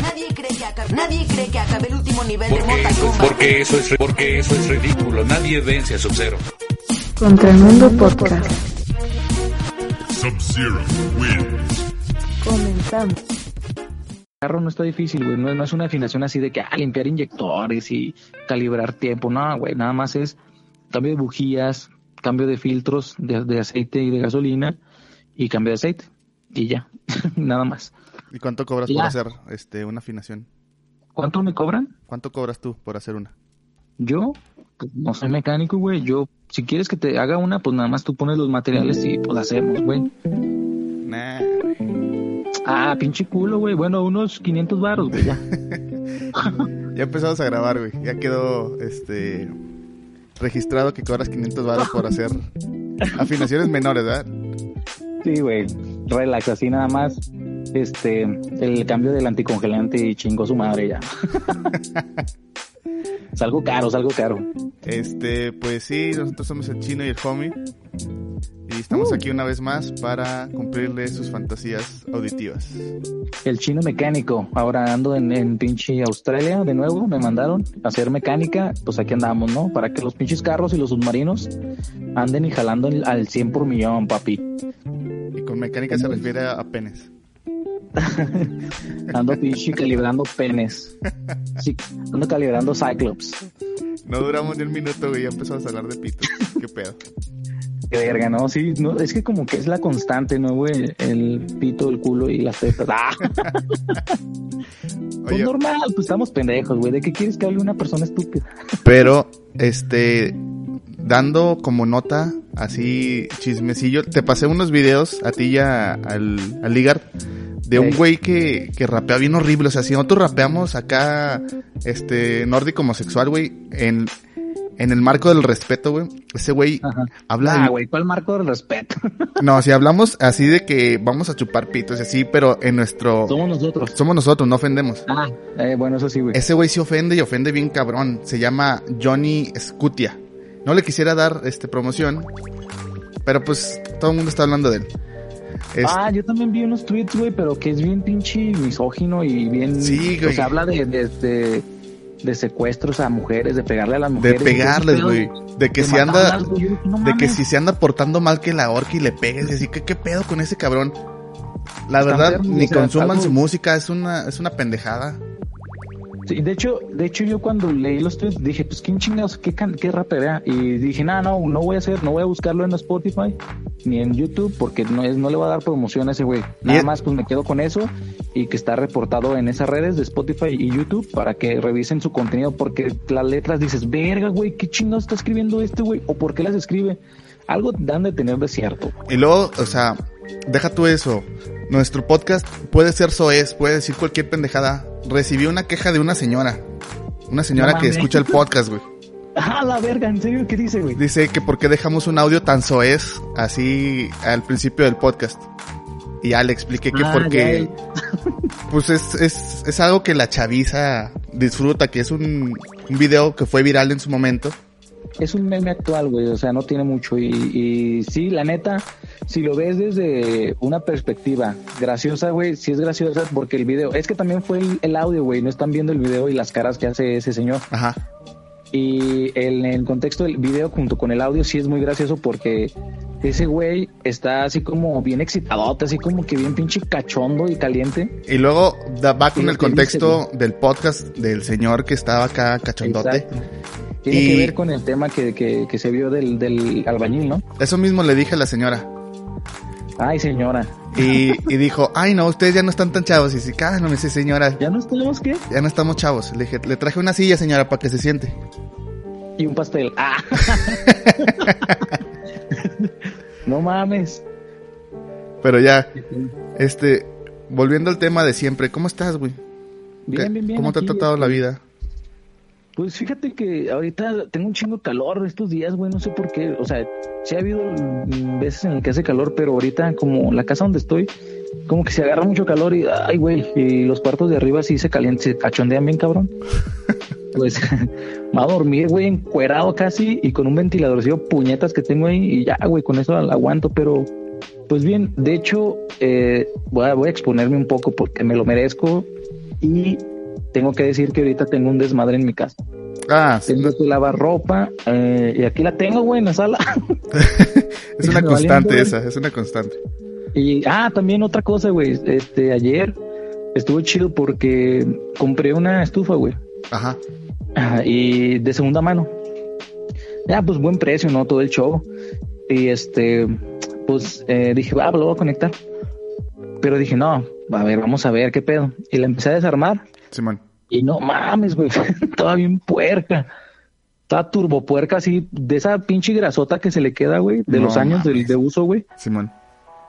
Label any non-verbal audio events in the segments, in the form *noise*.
Nadie cree que acabe, nadie cree que acabe el último nivel de Porque Mortal eso, es, Kombat. porque eso es, porque eso es ridículo. Nadie vence a Sub-Zero. Contra el Mundo Podcast. Sub-Zero wins. Comenzamos. carro no está difícil, güey. No, no es una afinación así de que ah, limpiar inyectores y calibrar tiempo. No, güey. Nada más es cambio de bujías, cambio de filtros de, de aceite y de gasolina y cambio de aceite. Y ya. *laughs* nada más. ¿Y cuánto cobras Ya. por hacer este una afinación? ¿Cuánto me cobran? ¿Cuánto cobras tú por hacer una? Yo pues, no soy mecánico, güey. Yo, si quieres que te haga una, pues nada más tú pones los materiales y pues la hacemos, güey. Nah. Ah, pinche culo, güey. Bueno, unos 500 baros, güey, ya. *laughs* Ya empezamos a grabar, güey. Ya quedó este registrado que cobras 500 baros por hacer afinaciones menores, ¿verdad? Sí, güey. Relax, así nada más. Este, el cambio del anticongelante y chingó su madre ya. *laughs* salgo caro, salgo caro. Este, pues sí, nosotros somos el chino y el homie. Y estamos aquí una vez más para cumplirle sus fantasías auditivas. El chino mecánico. Ahora ando en, en pinche Australia de nuevo. Me mandaron a hacer mecánica. Pues aquí andamos, ¿no? Para que los pinches carros y los submarinos anden y jalando al 100 por millón, papi. Y con mecánica se refiere a penes. *laughs* Ando pinche calibrando penes. Sí, ando calibrando Cyclops. No duramos ni un minuto, güey, ya empezamos a hablar de pitos. Qué pedo. Qué verga, ¿no? Sí, no, es que como que es la constante, ¿no, güey? El pito, el culo y las tetas. ¡Ah! *laughs* Pues Oye, normal, pues estamos pendejos, güey. ¿De qué quieres que hable una persona estúpida? pero, este, dando como nota, así, chismecillo, te pasé unos videos a ti y a- al, al Ligard de un Ey. güey que, que rapea bien horrible. O sea, si nosotros rapeamos acá, este, nórdico homosexual, güey, en, en el marco del respeto, güey, ese güey habla... Ah, güey, ¿cuál marco del respeto? *laughs* No, si hablamos así de que vamos a chupar pitos y así, pero en nuestro... Somos nosotros. Somos nosotros, no ofendemos. Ah, eh, bueno, eso sí, güey. Ese güey se ofende y ofende bien cabrón. Se llama Johnny Scutia. No le quisiera dar este promoción, pero pues todo el mundo está hablando de él. Es- Ah, yo también vi unos tweets, güey, pero que es bien pinche misógino y bien... Sí, güey. O sea, habla de, de, de, de secuestros a mujeres, de pegarle a las de mujeres. pegarles, ¿Qué güey. De que De si anda, no de que si se anda portando mal que la horca y le pegues y así que qué pedo con ese cabrón. La verdad, ni consuman su música, es una, es una pendejada. Sí, de hecho, de hecho yo cuando leí los tweets dije, pues quién chingados, qué, can- qué rapera. Y dije, no, no, no voy a hacer, no voy a buscarlo en Spotify ni en YouTube porque no es, no le va a dar promoción a ese güey. Nada más pues me quedo con eso y que está reportado en esas redes de Spotify y YouTube para que revisen su contenido porque las letras dices, verga, güey, qué chingados está escribiendo este güey o por qué las escribe. Algo dan de tener de cierto. Y luego, o sea, deja tú eso. Nuestro podcast puede ser soez, puede decir cualquier pendejada. Recibí una queja de una señora. Una señora No que escucha el podcast, güey. Ah, la verga, ¿en serio qué dice, güey? Dice que por qué dejamos un audio tan soez así al principio del podcast. Y ya le expliqué que Ah, porque *laughs* pues es, es, es algo que la chaviza disfruta, que es un, un video que fue viral en su momento. es un meme actual, güey, o sea, no tiene mucho. Y, y sí, la neta, si lo ves desde una perspectiva graciosa, güey, sí es graciosa porque el video, es que también fue el, el audio, güey, no están viendo el video y las caras que hace ese señor. Ajá. Y en el contexto del video junto con el audio sí es muy gracioso porque ese güey está así como bien excitadote, así como que bien pinche cachondo y caliente. Y luego da- va con el contexto del podcast del señor que estaba acá cachondote. Exacto. Tiene Y- que ver con el tema que, que, que se vio del, del albañil, ¿no? Eso mismo le dije a la señora. Ay, señora. Y, y dijo, ay no, ustedes ya no están tan chavos. Y dice, ah, no me dice señora, ¿Ya no tenemos qué? ya no estamos chavos. Le dije, le traje una silla señora para que se siente. Y un pastel. ¡Ah! *laughs* no mames. Pero ya, este, volviendo al tema de siempre, ¿cómo estás, güey? Bien, ¿Qué- bien, bien. ¿Cómo te ha aquí, tratado la este, vida? Pues fíjate que ahorita tengo un chingo de calor estos días, güey, no sé por qué. O sea, sí ha habido veces en el que hace calor, pero ahorita como la casa donde estoy, como que se agarra mucho calor y, ay, güey, y los cuartos de arriba sí se calientan, se cachondean bien, cabrón. *laughs* Pues *laughs* va a dormir, güey, encuerado casi y con un ventiladorcillo puñetas que tengo ahí y ya, güey, con eso aguanto, pero Pues bien, de hecho, eh, voy, a, voy a exponerme un poco porque me lo merezco y tengo que decir que ahorita tengo un desmadre en mi casa. Ah, sí, Tengo que lavar ropa eh, y aquí la tengo, güey, en la sala. *laughs* es una *laughs* constante esa, es una constante. Y, ah, también otra cosa, güey. Este, ayer estuvo chido porque compré una estufa, güey. Ajá. Ajá, y de segunda mano. Ya, pues buen precio, ¿no? Todo el show. Y este, pues eh, dije, va, lo voy a conectar. Pero dije, no, a ver, vamos a ver qué pedo. Y la empecé a desarmar. Simón. Y no mames, güey, *laughs* estaba bien puerca. Estaba turbo puerca, así, de esa pinche grasota que se le queda, güey, de No los años de, de uso, güey. Simón.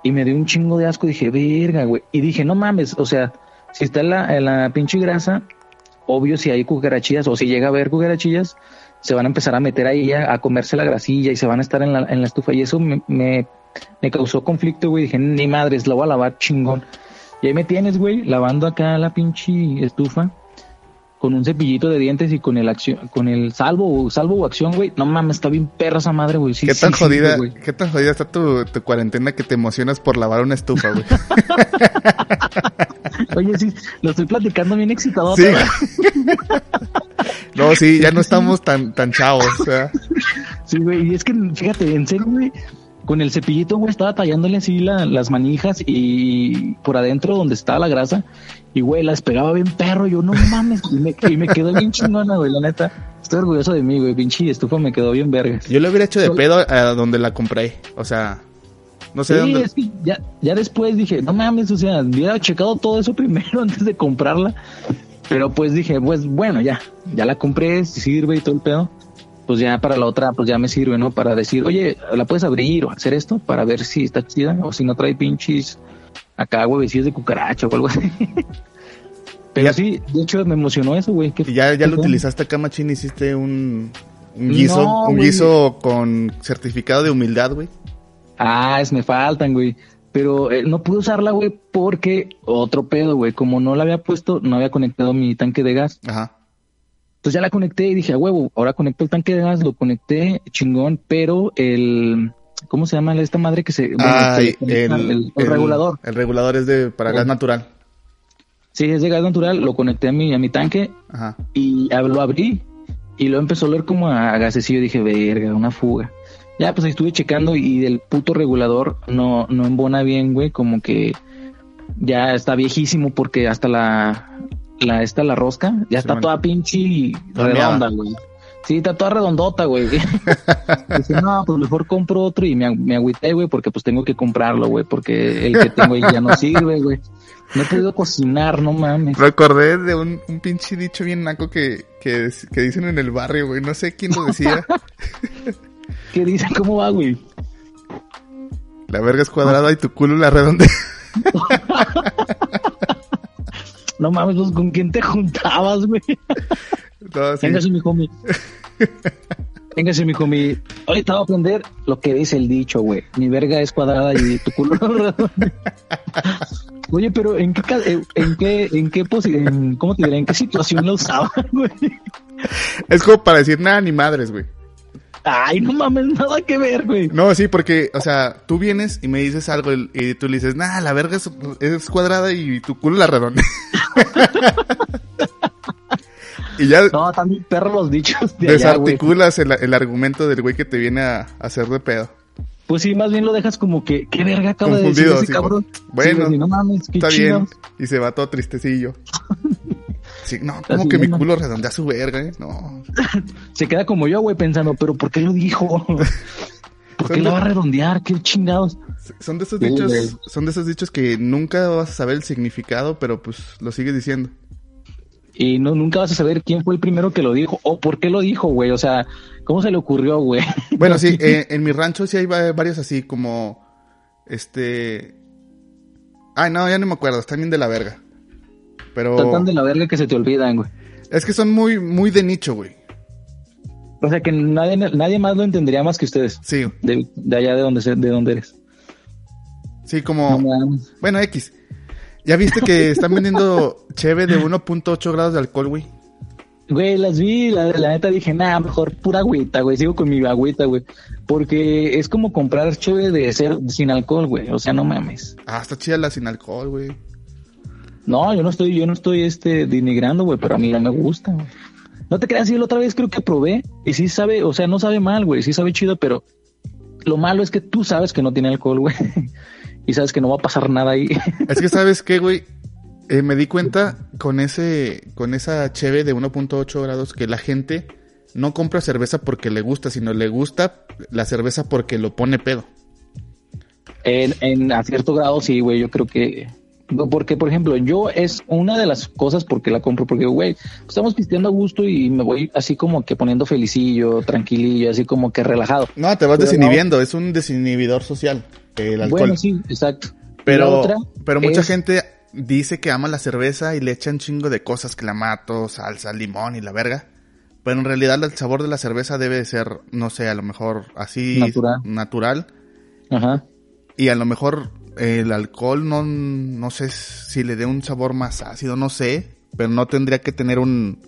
Y me dio un chingo de asco. Dije, verga, güey. Y dije, no mames, o sea, si está en la, en la pinche grasa, obvio si hay cucarachillas o si llega a haber cucarachillas, se van a empezar a meter ahí a, a comerse la grasilla y se van a estar en la, en la estufa. Y eso me, me, me causó conflicto, güey. Dije, ni madres, la voy a lavar chingón. Y ahí me tienes, güey, lavando acá la pinche estufa con un cepillito de dientes y con el acción, con el salvo, salvo o acción, güey. No mames, está bien perra esa madre, güey. Sí, ¿Qué tan sí, jodida, qué tan jodida está tu, tu cuarentena que te emocionas por lavar una estufa, güey? *laughs* Oye, sí, lo estoy platicando bien excitado. Sí. *laughs* no, sí, ya no estamos tan, tan chavos. Sí, güey, y es que, fíjate, en serio, güey, con el cepillito, güey, estaba tallándole así la- las manijas y por adentro donde estaba la grasa, y, güey, las pegaba bien perro, yo, no mames, y me, y me quedó bien chingona, güey, la neta. Estoy orgulloso de mí, güey, pinche estufa me quedó bien vergas. Yo lo hubiera hecho de pedo a donde la compré. O sea, no sé Sí, dónde. es que ya, ya después dije, no mames, o sea, hubiera checado todo eso primero *laughs* antes de comprarla. Pero pues dije, pues bueno, ya, ya la compré, si sirve y todo el pedo. Pues ya para la otra, pues ya me sirve, ¿no? Para decir, oye, ¿la puedes abrir o hacer esto? Para ver si está chida o si no trae pinches acá huevecillos de cucaracha o algo así. *laughs* Pero Ya- sí, de hecho me emocionó eso, güey. Y ya, ya lo que- utilizaste acá, machín, hiciste un, un guiso, No, un güey. guiso con certificado de humildad, güey. Ah, es, me faltan, güey. Pero eh, no pude usarla, güey, porque otro pedo, güey. Como no la había puesto, no había conectado mi tanque de gas. Ajá. Entonces ya la conecté y dije, a huevo, ahora conecto el tanque de gas, lo conecté, chingón, pero el, ¿cómo se llama esta madre que se, bueno, Ay, que el, el regulador? El regulador es de para gas natural. Sí, es de gas natural, lo conecté a mi, a mi tanque Ajá. y lo abrí y lo empezó a oler como a gasecillo. Dije, verga, una fuga. Ya, pues ahí estuve checando y del puto regulador no, no embona bien, güey, como que ya está viejísimo porque hasta la, la, esta, la rosca, ya está toda pinche y redonda, güey. Sí, está toda redondota, güey. *laughs* Dije, no, pues mejor compro otro y me, me agüité, güey, porque pues tengo que comprarlo, güey, porque el que tengo ahí ya no sirve, güey. No he podido cocinar, no mames. Recordé de un, un pinche dicho bien naco que, que, que dicen en el barrio, güey. No sé quién lo decía. *laughs* ¿Qué dicen? ¿Cómo va, güey? la verga es cuadrada y tu culo la redonda. *laughs* No mames, pues, ¿con quién te juntabas, güey? *laughs* no, sí. Véngase, mi homie. Véngase, mi homie. Ahorita voy a aprender lo que dice el dicho, güey. Mi verga es cuadrada y tu culo. *laughs* Oye, pero ¿en qué, eh, en qué, en qué en- ¿cómo te diré? ¿En qué situación la usaban, güey? Es como para decir nada ni madres, güey. Ay, no mames, nada que ver, güey. No, sí, porque, o sea, tú vienes y me dices algo y y tú le dices, nah, la verga es, es cuadrada y tu culo la redonda. *laughs* *laughs* y ya No, también perros los dichos de allá, güey. desarticulas el, el argumento del güey que te viene a, a hacer de pedo. Pues sí, más bien lo dejas como que, ¿qué verga acaba de decir ese cabrón? bueno, Sí, güey, no mames, qué Está bien. Y se va todo tristecillo. *laughs* Sí, no, como que mi culo redondea su verga, eh? No. *laughs* Se queda como yo, güey, pensando, ¿pero por qué lo dijo? ¿Por qué lo va a redondear? ¿Qué chingados? Son de esos Sí, dichos, güey. son de esos dichos que nunca vas a saber el significado, pero pues lo sigues diciendo. Y no, nunca vas a saber quién fue el primero que lo dijo o por qué lo dijo, güey. O sea, ¿cómo se le ocurrió, güey? *laughs* Bueno, sí, *laughs* eh, en mi rancho sí hay va- varios así como, este... Ay, no, ya no me acuerdo, están bien de la verga. Pero Están tan de la verga que se te olvidan, güey. es que son muy, muy de nicho, güey. O sea, que nadie, nadie más lo entendería más que ustedes. Sí, De, de allá de donde, de donde eres. Sí, como... No. Bueno, X. ¿Ya viste que *laughs* están vendiendo cheve de 1.8 grados de alcohol, güey? Güey, las vi, la, la neta dije, nah, mejor pura agüita, güey, sigo con mi agüita, güey. Porque es como comprar chévere de ser sin alcohol, güey. O sea, no mames. Ah, está chida la sin alcohol, güey. No, yo no estoy, yo no estoy este denigrando, güey, pero a mí no me gusta, güey. No te creas, yo la otra vez creo que probé y sí sabe, o sea, no sabe mal, güey, sí sabe chido, pero lo malo es que tú sabes que no tiene alcohol, güey. *laughs* Y sabes que no va a pasar nada ahí. *laughs* Es que sabes qué, güey. Eh, me di cuenta con ese, con esa cheve de 1.8 grados que la gente no compra cerveza porque le gusta, sino le gusta la cerveza porque lo pone pedo. En, en a cierto grado, sí, güey, yo creo que. Porque, por ejemplo, yo es una de las cosas porque la compro, porque, güey, estamos pisteando a gusto y me voy así como que poniendo felicillo, tranquilillo, así como que relajado. No, te vas Pero desinhibiendo, es un desinhibidor social, el alcohol. Bueno, sí, exacto. Pero, pero mucha es- gente dice que ama la cerveza y le echan chingo de cosas, clamato, salsa, limón y la verga. Pero en realidad el sabor de la cerveza debe de ser, no sé, a lo mejor así Natural. natural. Ajá. Y a lo mejor el alcohol no, no sé si le dé un sabor más ácido, no sé. Pero no tendría que tener un...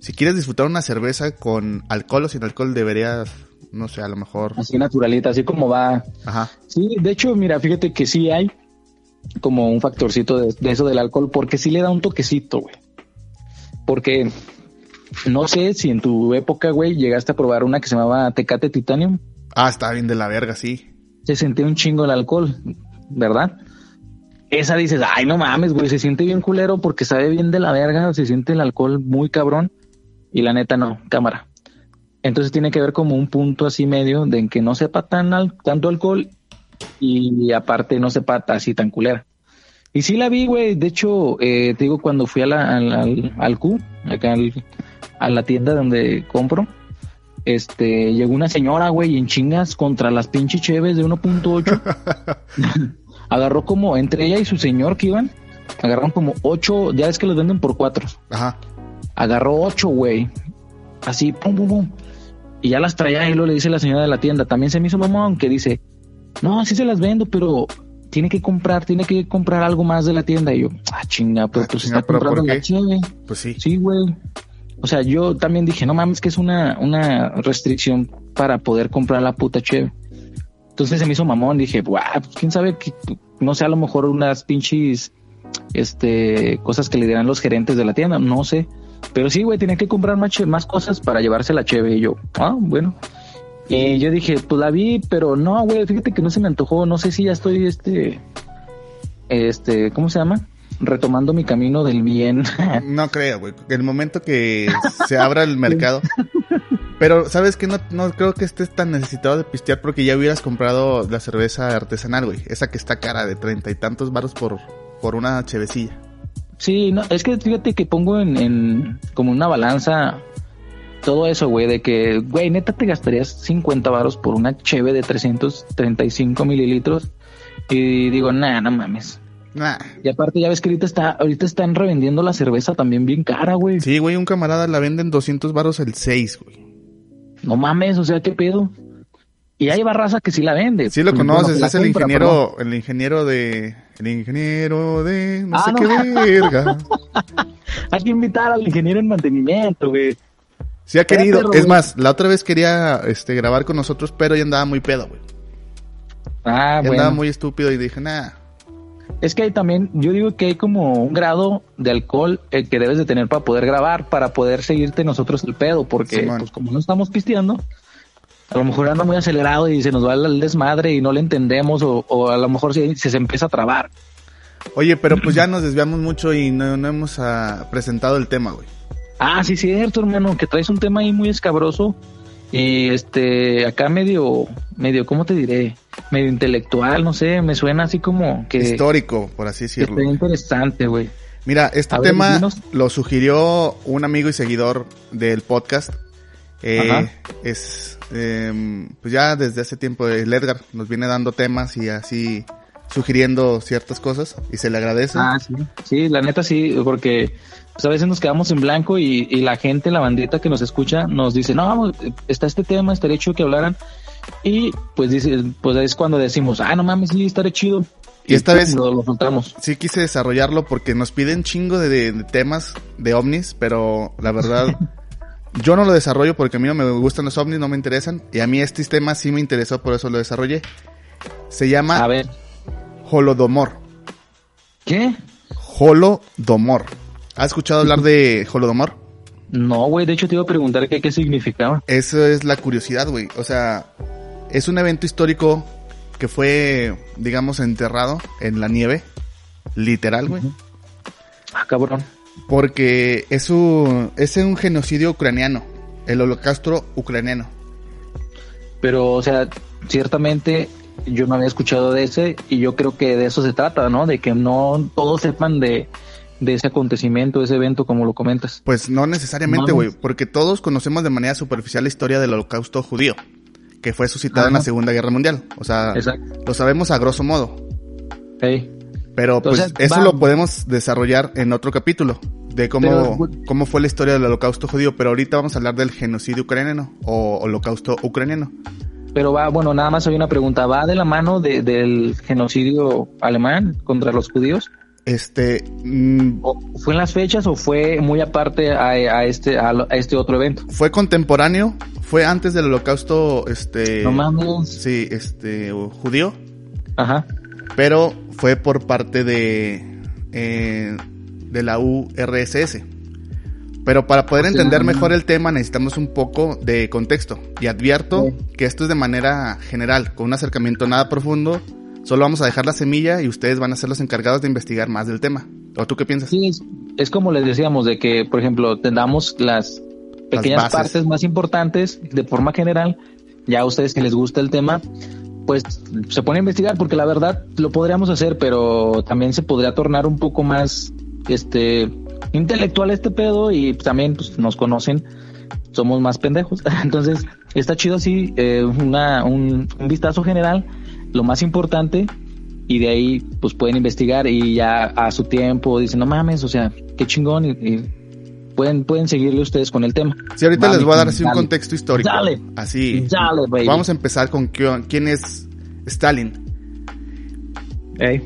Si quieres disfrutar una cerveza con alcohol o sin alcohol deberías, no sé, a lo mejor... Así naturalita, así como va. Ajá. Sí, de hecho, mira, fíjate que sí hay como un factorcito de, de eso del alcohol, porque sí le da un toquecito, güey. Porque no sé si en tu época, güey, llegaste a probar una que se llamaba Tecate Titanium. Ah, está bien de la verga, sí. Se sentía un chingo el alcohol, ¿verdad? Esa dices, ay, no mames, güey, se siente bien culero porque sabe bien de la verga, se siente el alcohol muy cabrón. Y la neta no, cámara. Entonces tiene que ver como un punto así medio de en que no sepa tan al- tanto alcohol y aparte no sepa así tan culera. Y sí la vi, güey. De hecho, eh, te digo, cuando fui a la, al, al, al Q, acá al- a la tienda donde compro, este, llegó una señora, güey, en chingas contra las pinches cheves de 1.8. *laughs* *laughs* Agarró como, entre ella y su señor que iban, agarraron como ocho, ya ves que los venden por cuatro. Ajá. Agarró ocho, güey. Así, pum, pum, pum. Y ya las traía y luego le dice la señora de la tienda. También se me hizo mamón que dice, no, sí se las vendo, pero tiene que comprar, tiene que comprar algo más de la tienda. Y yo, ah, chinga, pero Ah, pues chinga, está ¿pero por comprando la cheve. Pues sí. Sí, güey. O sea, yo también dije, no mames, que es una, una restricción para poder comprar la puta cheve. Entonces se me hizo mamón, dije, guau, pues quién sabe, que, no sé, a lo mejor unas pinches, este, cosas que le dirán los gerentes de la tienda, no sé. Pero sí, güey, tenía que comprar más, cosas para llevarse la cheve. Y yo, ah, bueno. Y yo dije, pues la vi, pero no, güey, fíjate que no se me antojó, no sé si ya estoy, este, este, ¿cómo se llama? Retomando mi camino del bien. *laughs* No creo, güey. El momento que se abra el mercado. Pero, ¿sabes qué? No, no creo que estés tan necesitado de pistear porque ya hubieras comprado la cerveza artesanal, güey. Esa que está cara de treinta y tantos varos por, por una chevecilla. Sí, no, es que fíjate que pongo en, en como una balanza todo eso, güey, de que, güey, neta te gastarías 50 varos por una cheve de 335 mililitros. Y digo, nah, no mames. Nah. Y aparte ya ves que ahorita está, ahorita están revendiendo la cerveza también bien cara, güey. Sí, güey, un camarada la venden 200 varos el 6, güey. No mames, o sea, qué pedo. Y hay barraza que sí la vende. Sí lo Bueno, conoces, es el compra, ingeniero, el ingeniero de, el ingeniero de, no Ah, sé no. qué verga. *laughs* Hay que invitar al ingeniero en mantenimiento, güey. Sí ha querido, perro, es más, la otra vez quería, este, grabar con nosotros, pero ya andaba muy pedo, güey. Ah, Ya bueno. andaba muy estúpido y dije, nah. Es que hay también, yo digo que hay como un grado de alcohol eh, que debes de tener para poder grabar, para poder seguirte nosotros el pedo, porque pues como no estamos pisteando, a lo mejor anda muy acelerado y se nos va el desmadre y no le entendemos o, o a lo mejor se, se, se empieza a trabar. Oye, pero pues ya nos desviamos mucho y no, no hemos ah, presentado el tema, güey. Ah, sí, cierto, hermano, que traes un tema ahí muy escabroso y este, acá medio, medio, ¿cómo te diré? Medio intelectual, no sé, me suena así como que, Histórico, por así decirlo. interesante, güey. Mira, este A tema lo sugirió un amigo y seguidor del podcast. Eh, es, eh, pues ya desde hace tiempo el Edgar nos viene dando temas y así sugiriendo ciertas cosas y se le agradece. Ah, sí. Sí, la neta sí, porque pues, a veces nos quedamos en blanco y, y la gente, la bandita que nos escucha, nos dice, no, vamos, está este tema, estaría chido que hablaran. Y pues dice, pues es cuando decimos, ah, no mames, sí, estaría chido. Y esta vez lo, lo soltamos. sí quise desarrollarlo porque nos piden chingo de, de- de temas de ovnis, pero la verdad *laughs* yo no lo desarrollo porque a mí no me gustan los ovnis, no me interesan. Y a mí este tema sí me interesó, por eso lo desarrollé. Se A llama ver, Holodomor. ¿qué? Holodomor. ¿Has escuchado hablar de Holodomor? No, güey, de hecho te iba a preguntar qué, qué significaba. Eso es la curiosidad, güey. O sea, es un evento histórico que fue, digamos, enterrado en la nieve. Literal, güey. Ah, cabrón. Porque es un, es un genocidio ucraniano. El holocausto ucraniano. Pero, o sea, ciertamente yo no había escuchado de ese y yo creo que de eso se trata, ¿no? De que no todos sepan de, de ese acontecimiento, de ese evento, como lo comentas. Pues no necesariamente, güey. Porque todos conocemos de manera superficial la historia del holocausto judío. Que fue suscitado en la. Segunda Guerra Mundial. O sea, Exacto. lo sabemos a grosso modo. Ey. Pero pues eso lo podemos desarrollar en otro capítulo de cómo, Pero- cómo fue la historia del holocausto judío, pero ahorita vamos a hablar del genocidio ucraniano o holocausto ucraniano. Pero va, bueno, nada más hay una pregunta. ¿Va de la mano de- del genocidio alemán contra los judíos? Este, mm, ¿O ¿Fue en las fechas o fue muy aparte a, a este, a, a este otro evento? fue contemporáneo, fue antes del holocausto, este, No mames. sí, este, judío, Ajá. pero fue por parte de, eh, de la URSS. Pero para poder sea, entender mejor el tema necesitamos un poco de contexto. Y advierto que esto es de manera general, con un acercamiento nada profundo. Solo vamos a dejar la semilla y ustedes van a ser los encargados de investigar más del tema. ¿O tú qué piensas? Sí, es, es como les decíamos, de que, por ejemplo, tengamos las pequeñas partes más importantes de forma general. Ya a ustedes que les gusta el tema, pues se pone a investigar, porque la verdad lo podríamos hacer, pero también se podría tornar un poco más este intelectual este pedo y también pues, nos conocen, somos más pendejos. *laughs* Entonces, está chido así, eh, una, un, vistazo general, lo más importante, y de ahí pues pueden investigar y ya a su tiempo dicen, no mames, o sea, qué chingón, y pueden, pueden seguirle ustedes con el tema. Sí, ahorita Va, les voy a dar así un contexto histórico. Dale. Así. Dale, baby. Vamos a empezar con qui- quién es Stalin. Ey.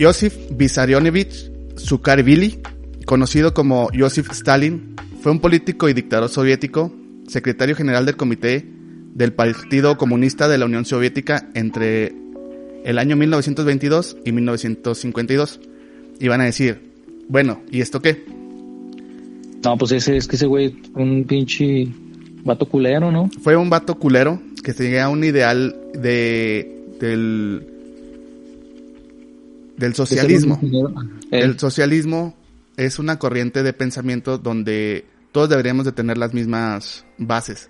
Josif Vissarionovich Sukarvili, conocido como Joseph Stalin, fue un político y dictador soviético, secretario general del Comité del Partido Comunista de la Unión Soviética entre el año 1922 y 1952. Y van a decir, bueno, ¿y esto qué? No, pues ese es que ese güey, un pinche vato culero, ¿no? Fue un vato culero que seguía un ideal de del del socialismo. Eh, El socialismo es una corriente de pensamiento donde todos deberíamos de tener las mismas bases.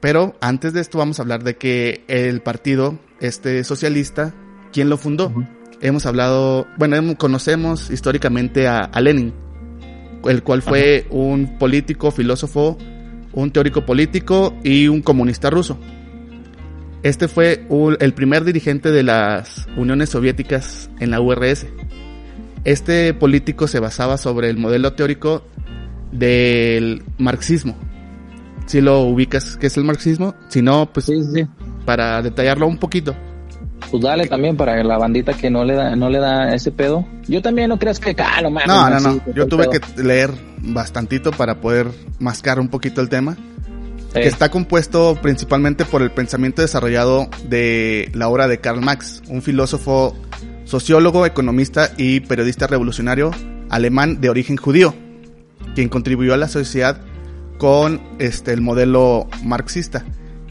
Pero antes de esto vamos a hablar de que el partido este socialista, ¿quién lo fundó? Hemos hablado, bueno, conocemos históricamente a, a Lenin, el cual fue un político, filósofo, un teórico político y un comunista ruso. Este fue un- el primer dirigente de las uniones soviéticas en la URS. Este político se basaba sobre el modelo teórico del marxismo. Si lo ubicas, ¿qué es el marxismo? Si no, pues sí. para detallarlo un poquito. Pues dale también para la bandita que no le da, no le da ese pedo. Yo también no creas que, ah, no mames. No, no, no. Yo tuve pedo. que leer bastantito para poder mascar un poquito el tema. Que está compuesto principalmente por el pensamiento desarrollado de la obra de Karl Marx, un filósofo, sociólogo, economista y periodista revolucionario alemán de origen judío, quien contribuyó a la sociedad con este el modelo marxista,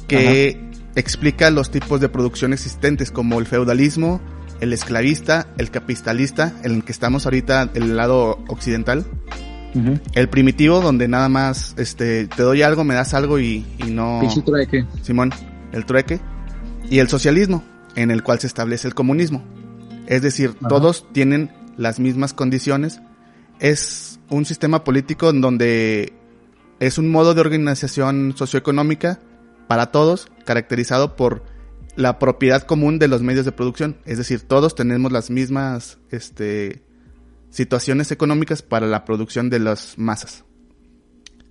que explica los tipos de producción existentes como el feudalismo, el esclavista, el capitalista, en el que estamos ahorita el lado occidental, el primitivo, donde nada más este, te doy algo, me das algo y, y no. Trueque. Simón, el trueque. Y el socialismo, en el cual se establece el comunismo. Es decir, todos tienen las mismas condiciones. Es un sistema político en donde es un modo de organización socioeconómica para todos, caracterizado por la propiedad común de los medios de producción. Es decir, todos tenemos las mismas este, situaciones económicas para la producción de las masas.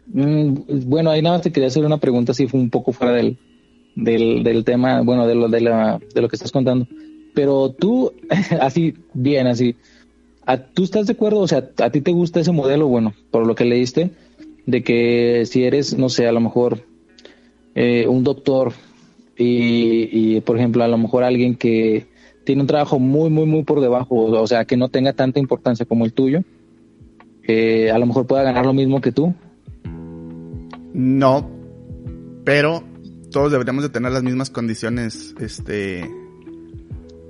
Mm, bueno, ahí nada más te quería hacer una pregunta, si fue un poco fuera del, del, tema, bueno, de lo, de, la, de lo que estás contando. pero tú, *laughs* así, bien, así, ¿a- ¿tú estás de acuerdo? O sea, ¿a ti te gusta ese modelo? Bueno, por lo que leíste, de que si eres, no sé, a lo mejor eh, un doctor y, y, por ejemplo, a lo mejor alguien que tiene un trabajo muy, muy, muy por debajo, o sea, que no tenga tanta importancia como el tuyo, eh, a lo mejor pueda ganar lo mismo que tú. No, pero todos deberíamos de tener las mismas condiciones este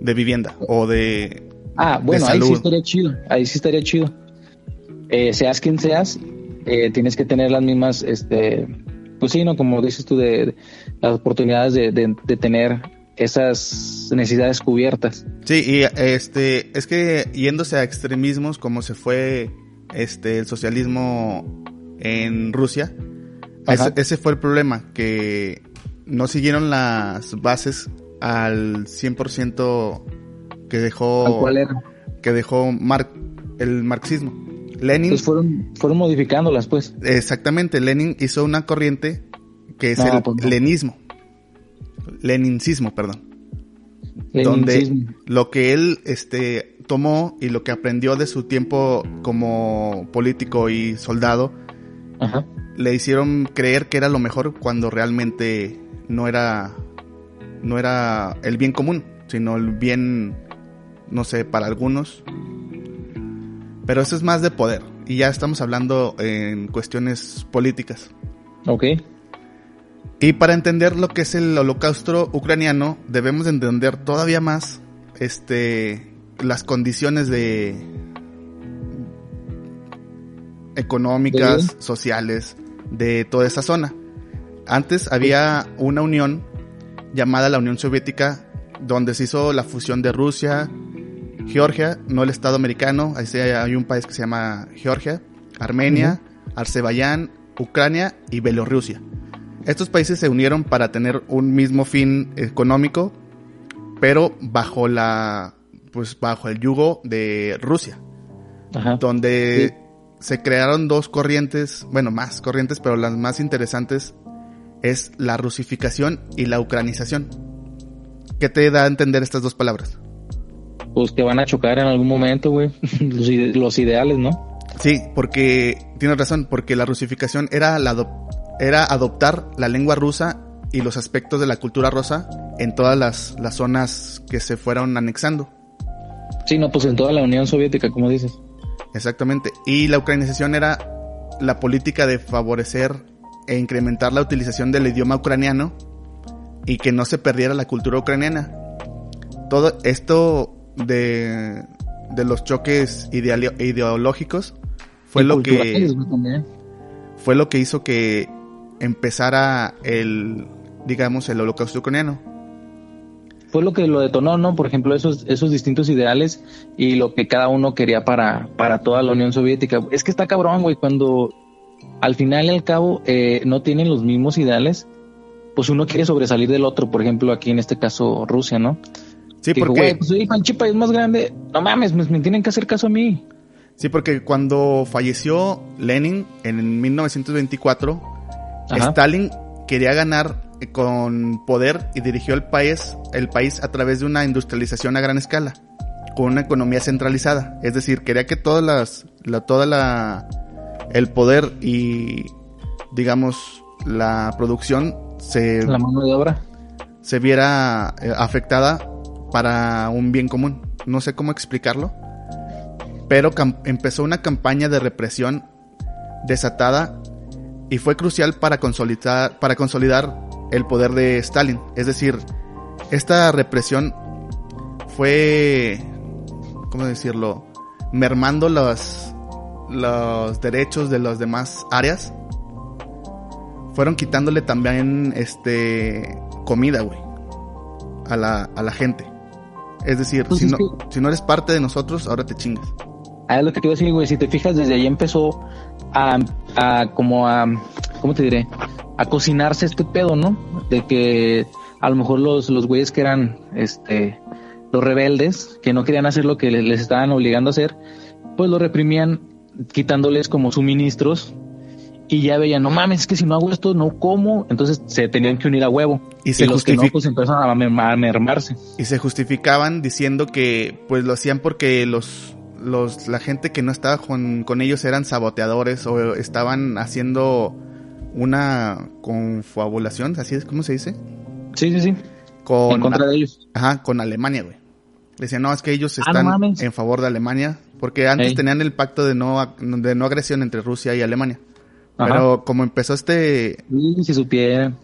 de vivienda o de Ah, bueno, de ahí sí estaría chido, ahí sí estaría chido. Eh, seas quien seas, eh, tienes que tener las mismas, este, pues sí, ¿no? Como dices tú, de, de las oportunidades de, de- de tener esas necesidades cubiertas. Sí, y este es que yéndose a extremismos como se fue este el socialismo en Rusia, ese, ese fue el problema que no siguieron las bases al 100% que dejó que dejó Mar- el marxismo. Lenin Entonces fueron, fueron modificándolas, pues. Exactamente, Lenin hizo una corriente que es No, el pues no. leninismo. Lenincismo, perdón. Donde lo que él este, tomó y lo que aprendió de su tiempo como político y soldado Ajá. le hicieron creer que era lo mejor cuando realmente no era no era el bien común, sino el bien no sé, para algunos. Pero eso es más de poder y ya estamos hablando en cuestiones políticas. Ok. Y para entender lo que es el holocausto ucraniano, debemos de entender todavía más este las condiciones de económicas, ¿De? sociales de toda esa zona. Antes había una unión llamada la Unión Soviética donde se hizo la fusión de Rusia, Georgia, no el Estado americano, ahí sí hay un país que se llama Georgia, Armenia, Azerbaiyán, Ucrania y Bielorrusia. Estos países se unieron para tener un mismo fin económico, pero bajo la pues bajo el yugo de Rusia, Ajá. donde Sí. se crearon dos corrientes, bueno, más corrientes, pero las más interesantes es la rusificación y la ucranización. ¿Qué te da a entender estas dos palabras? Pues que van a chocar en algún momento, güey. *laughs* los, ide- los ideales, ¿no? Sí, porque tienes razón, porque la rusificación era, la adop- era adoptar la lengua rusa y los aspectos de la cultura rusa en todas las, las zonas que se fueron anexando. Sí, no, pues en toda la Unión Soviética, como dices. Exactamente. Y la ucranización era la política de favorecer e incrementar la utilización del idioma ucraniano y que no se perdiera la cultura ucraniana. Todo esto de, de los choques ideológicos fue Y lo que también. fue lo que hizo que empezara el digamos el holocausto ucraniano. Fue lo que lo detonó, ¿no? Por ejemplo, esos, esos distintos ideales y lo que cada uno quería para, para toda la Unión Soviética. Es que está cabrón, güey, cuando al final y al cabo eh, no tienen los mismos ideales, pues uno quiere sobresalir del otro. Por ejemplo, aquí en este caso Rusia, ¿no? Sí, dijo, porque pues soy país más grande. No mames, me, me tienen que hacer caso a mí. Sí, porque cuando falleció Lenin en 1924, Ajá. Stalin quería ganar eh, con poder y dirigió el país, el país a través de una industrialización a gran escala, con una economía centralizada. Es decir, quería que todas las, la, toda la, el poder y, digamos, la producción se, La mano de obra. se viera eh, afectada para un bien común. No sé cómo explicarlo. Pero empezó una campaña de represión desatada y fue crucial para consolidar, para consolidar el poder de Stalin. Es decir, esta represión fue, ¿cómo decirlo? Mermando los, los derechos de las demás áreas. Fueron quitándole también este comida, güey, a la, a la gente. Es decir, Pues si, es no, que- si no eres parte de nosotros, ahora te chingas. Ah, es lo que te iba a decir, güey. Si te fijas, desde ahí empezó a, a como a, ¿cómo te diré? A cocinarse este pedo, ¿no? De que a lo mejor los, los güeyes que eran, este, los rebeldes, que no querían hacer lo que le- les estaban obligando a hacer, pues lo reprimían quitándoles como suministros y ya veían, no mames, es que si no hago esto, no como. Entonces se tenían que unir a huevo. Y se los que no, pues empezaron a, merm- a mermarse. y se justificaban diciendo que pues lo hacían porque los los la gente que no estaba con, con ellos eran saboteadores o estaban haciendo una confabulación, así es como se dice, Sí, sí, sí. con en contra de ellos. ajá, con Alemania, güey. Decían, "No, es que ellos Ah, no están en favor de Alemania porque antes Ey. tenían el pacto de no de no agresión entre Rusia y Alemania." Ajá. Pero como empezó este si supieran.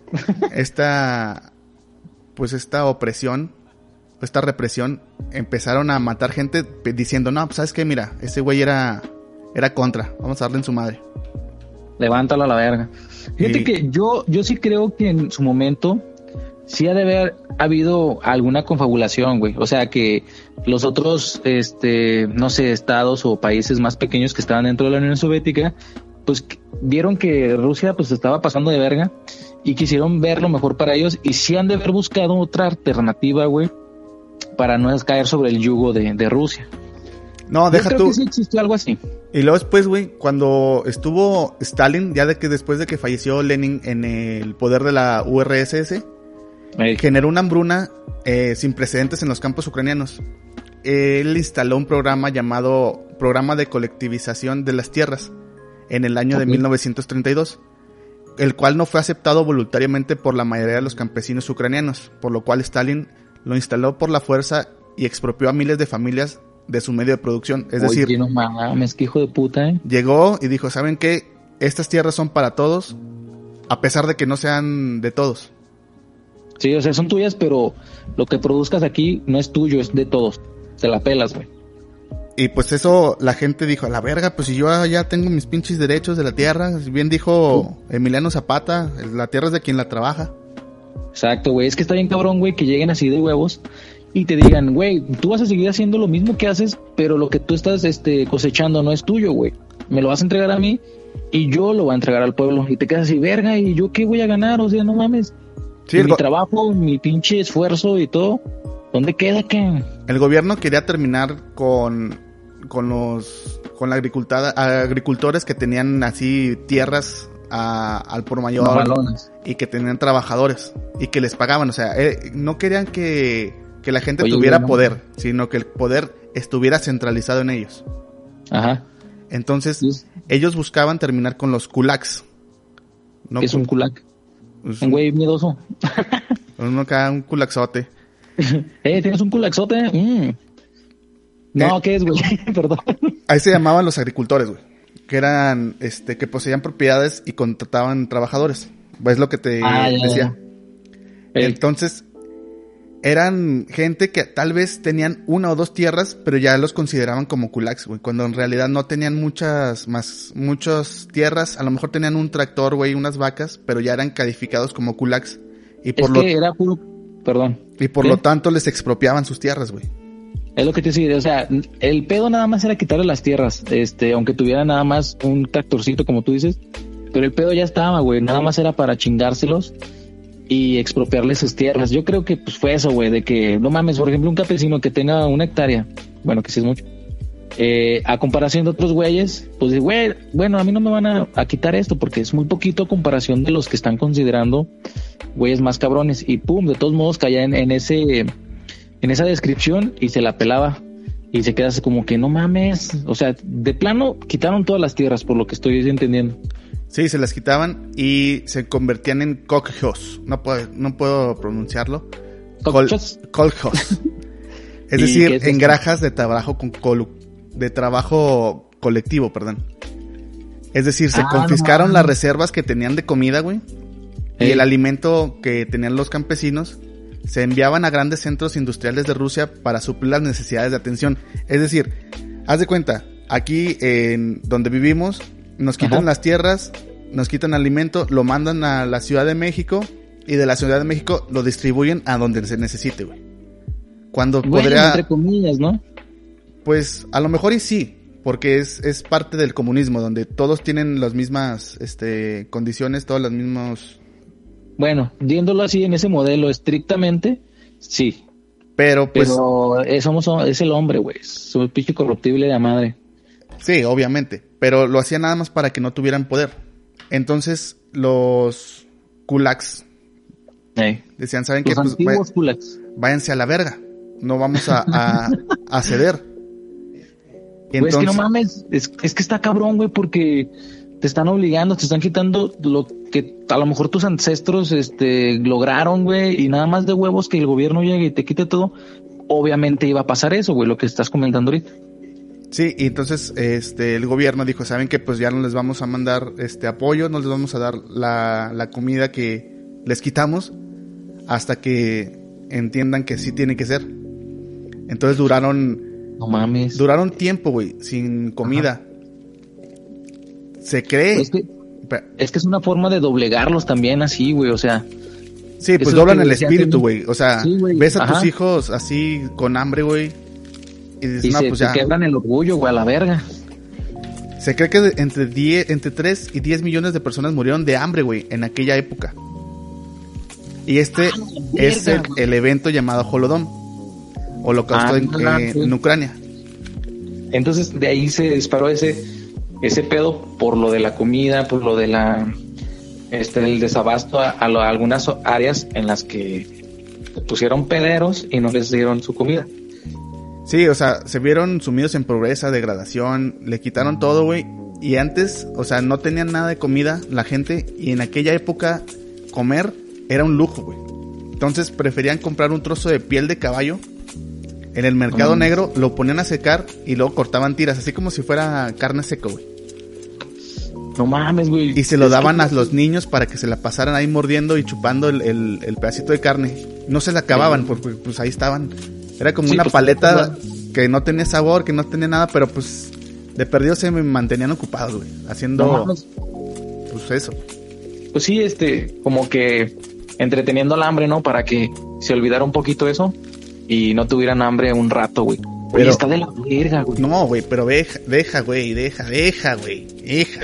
esta pues esta opresión esta represión empezaron a matar gente diciendo no pues sabes qué mira ese güey era era contra vamos a darle en su madre Levántalo a la verga. Fíjate Y- que yo, yo sí creo que en su momento sí ha de haber habido alguna confabulación, güey. O sea que los otros, este, no sé, estados o países más pequeños que estaban dentro de la Unión Soviética, pues vieron que Rusia pues estaba pasando de verga y quisieron ver lo mejor para ellos y sí han de haber buscado otra alternativa, güey, para no caer sobre el yugo de, de Rusia. no Yo deja creo tú que sí existió algo así. y luego después güey cuando estuvo Stalin ya de que después de que falleció Lenin en el poder de la URSS Ey, generó una hambruna eh, sin precedentes en los campos ucranianos. Él instaló un programa llamado Programa de Colectivización de las Tierras en el año de Ok. 1932, el cual no fue aceptado voluntariamente por la mayoría de los campesinos ucranianos, por lo cual Stalin lo instaló por la fuerza y expropió a miles de familias de su medio de producción. Es oye, decir, no mames, que hijo de puta, eh. llegó y dijo, ¿saben qué? Estas tierras son para todos, a pesar de que no sean de todos. Sí, o sea, son tuyas, pero lo que produzcas aquí no es tuyo, es de todos. Te la pelas, güey. Y pues eso la gente dijo, a la verga, pues si yo ya tengo mis pinches derechos de la tierra, si bien dijo Emiliano Zapata, la tierra es de quien la trabaja. Exacto, güey. Es que está bien cabrón, güey, que lleguen así de huevos y te digan, güey, tú vas a seguir haciendo lo mismo que haces, pero lo que tú estás este, cosechando no es tuyo, güey. Me lo vas a entregar a mí y yo lo voy a entregar al pueblo. Y te quedas así, verga, ¿y yo qué voy a ganar? O sea, no mames. Sí, mi trabajo, mi pinche esfuerzo y todo, ¿dónde queda que? el gobierno quería terminar con, con los con la agricultores que tenían así tierras a- al por mayor y que tenían trabajadores y que les pagaban. O sea, eh, no querían que, que la gente Oye, tuviera poder, sino que el poder estuviera centralizado en ellos. Ajá. Entonces, Sí. ellos buscaban terminar con los kulaks. No ¿Qué es un ku- culac? pues, Un güey miedoso. uno acá, un kulakzote. *laughs* Eh, ¿tienes un culaxote? Mm. No, Eh. ¿qué es, güey? *laughs* *laughs* Perdón. Ahí se llamaban los agricultores, güey. Que eran, este, que poseían propiedades y contrataban trabajadores. Es lo que te Ah, ya, decía. Eh, Entonces, eran gente que tal vez tenían una o dos tierras, pero ya los consideraban como kulaks, güey. Cuando en realidad no tenían muchas más, muchas tierras. A lo mejor tenían un tractor, güey, unas vacas, pero ya eran calificados como kulaks. Y por, es lo, que era puro... Perdón. y por ¿qué? lo tanto les expropiaban sus tierras, güey. Es lo que te decía, o sea, el pedo nada más era quitarle las tierras, este, aunque tuviera nada más un tractorcito, como tú dices, pero el pedo ya estaba, güey, nada más era para chingárselos y expropiarles sus tierras. Yo creo que pues fue eso, güey, de que, no mames, por ejemplo, un campesino que tenga una hectárea, bueno, que sí es mucho, eh, a comparación de otros güeyes, pues, güey, bueno, a mí no me van a, a quitar esto porque es muy poquito a comparación de los que están considerando güeyes más cabrones y pum, de todos modos caía en ese en esa descripción y se la pelaba y se queda así como que no mames, o sea, de plano quitaron todas las tierras por lo que estoy entendiendo. Sí, se las quitaban y se convertían en cogjos. No puedo, no puedo pronunciarlo. Coljos. *laughs* Es ¿Y decir, es en granjas de trabajo con colu- de trabajo colectivo, perdón. Es decir, se Ah, confiscaron no las reservas que tenían de comida, güey. Y el alimento que tenían los campesinos se enviaban a grandes centros industriales de Rusia para suplir las necesidades de atención. Es decir, haz de cuenta, aquí en donde vivimos, nos quitan Ajá. las tierras, nos quitan alimento, lo mandan a la Ciudad de México y de la Ciudad de México lo distribuyen a donde se necesite, güey. Cuando Bueno, podría, entre comillas, ¿no? pues a lo mejor y sí, porque es, es parte del comunismo, donde todos tienen las mismas este, condiciones, todos los mismos... Bueno, viéndolo así en ese modelo estrictamente, sí. Pero pues Pero es, somos, es el hombre, güey. Es un pinche corruptible de la madre. sí, obviamente, pero lo hacían nada más para que no tuvieran poder. Entonces, los kulaks Ey. decían, ¿saben qué? Pues, kulaks. váyanse a la verga. No vamos a, a, a ceder. *laughs* Güey, es que no entonces- mames, es, es que está cabrón, güey, porque te están obligando, te están quitando lo que a lo mejor tus ancestros este, lograron, güey, y nada más de huevos que el gobierno llegue y te quite todo. Obviamente iba a pasar eso, güey, lo que estás comentando ahorita. Sí, y entonces este el gobierno dijo, saben que pues ya no les vamos a mandar este apoyo, no les vamos a dar la, la comida que les quitamos hasta que entiendan que sí tiene que ser. Entonces duraron No mames. duraron tiempo, güey, sin comida. Se cree. Es que, es que es una forma de doblegarlos también así, güey, o sea, Sí, pues doblan el espíritu, güey. O sea, Sí, ves a tus hijos así con hambre, güey. Y dices, y no, se pues te ya. quebran el orgullo, güey, a la verga. Se cree que entre 10, entre 3 y 10 millones de personas murieron de hambre, güey, en aquella época. Y este es el, evento llamado Holodomor. Holocausto Ah, en, ah, en- sí. en Ucrania. Entonces de ahí se disparó ese, ese pedo por lo de la comida, por lo de la este el desabasto a, a algunas áreas en las que pusieron pederos y no les dieron su comida. Sí, o sea, se vieron sumidos en pobreza, degradación, le quitaron todo, güey. Y antes, o sea, no tenían nada de comida la gente. Y en aquella época, comer era un lujo, güey. Entonces preferían comprar un trozo de piel de caballo en el mercado Mm. negro, lo ponían a secar y luego cortaban tiras, así como si fuera carne seca, güey. No mames, güey. Y se lo daban que- a los niños para que se la pasaran ahí mordiendo y chupando el, el- el pedacito de carne. No se la acababan porque pues ahí estaban. Era como Sí, una pues, paleta que no tenía sabor, que no tenía nada, pero pues de perdido se me mantenían ocupados, güey. Haciendo No pues eso. Pues sí, este, como que entreteniendo al hambre, ¿no? Para que se olvidara un poquito eso y no tuvieran hambre un rato, güey. Pero- está de la verga, güey. No, güey, pero deja, deja, güey, deja, deja, güey. Deja.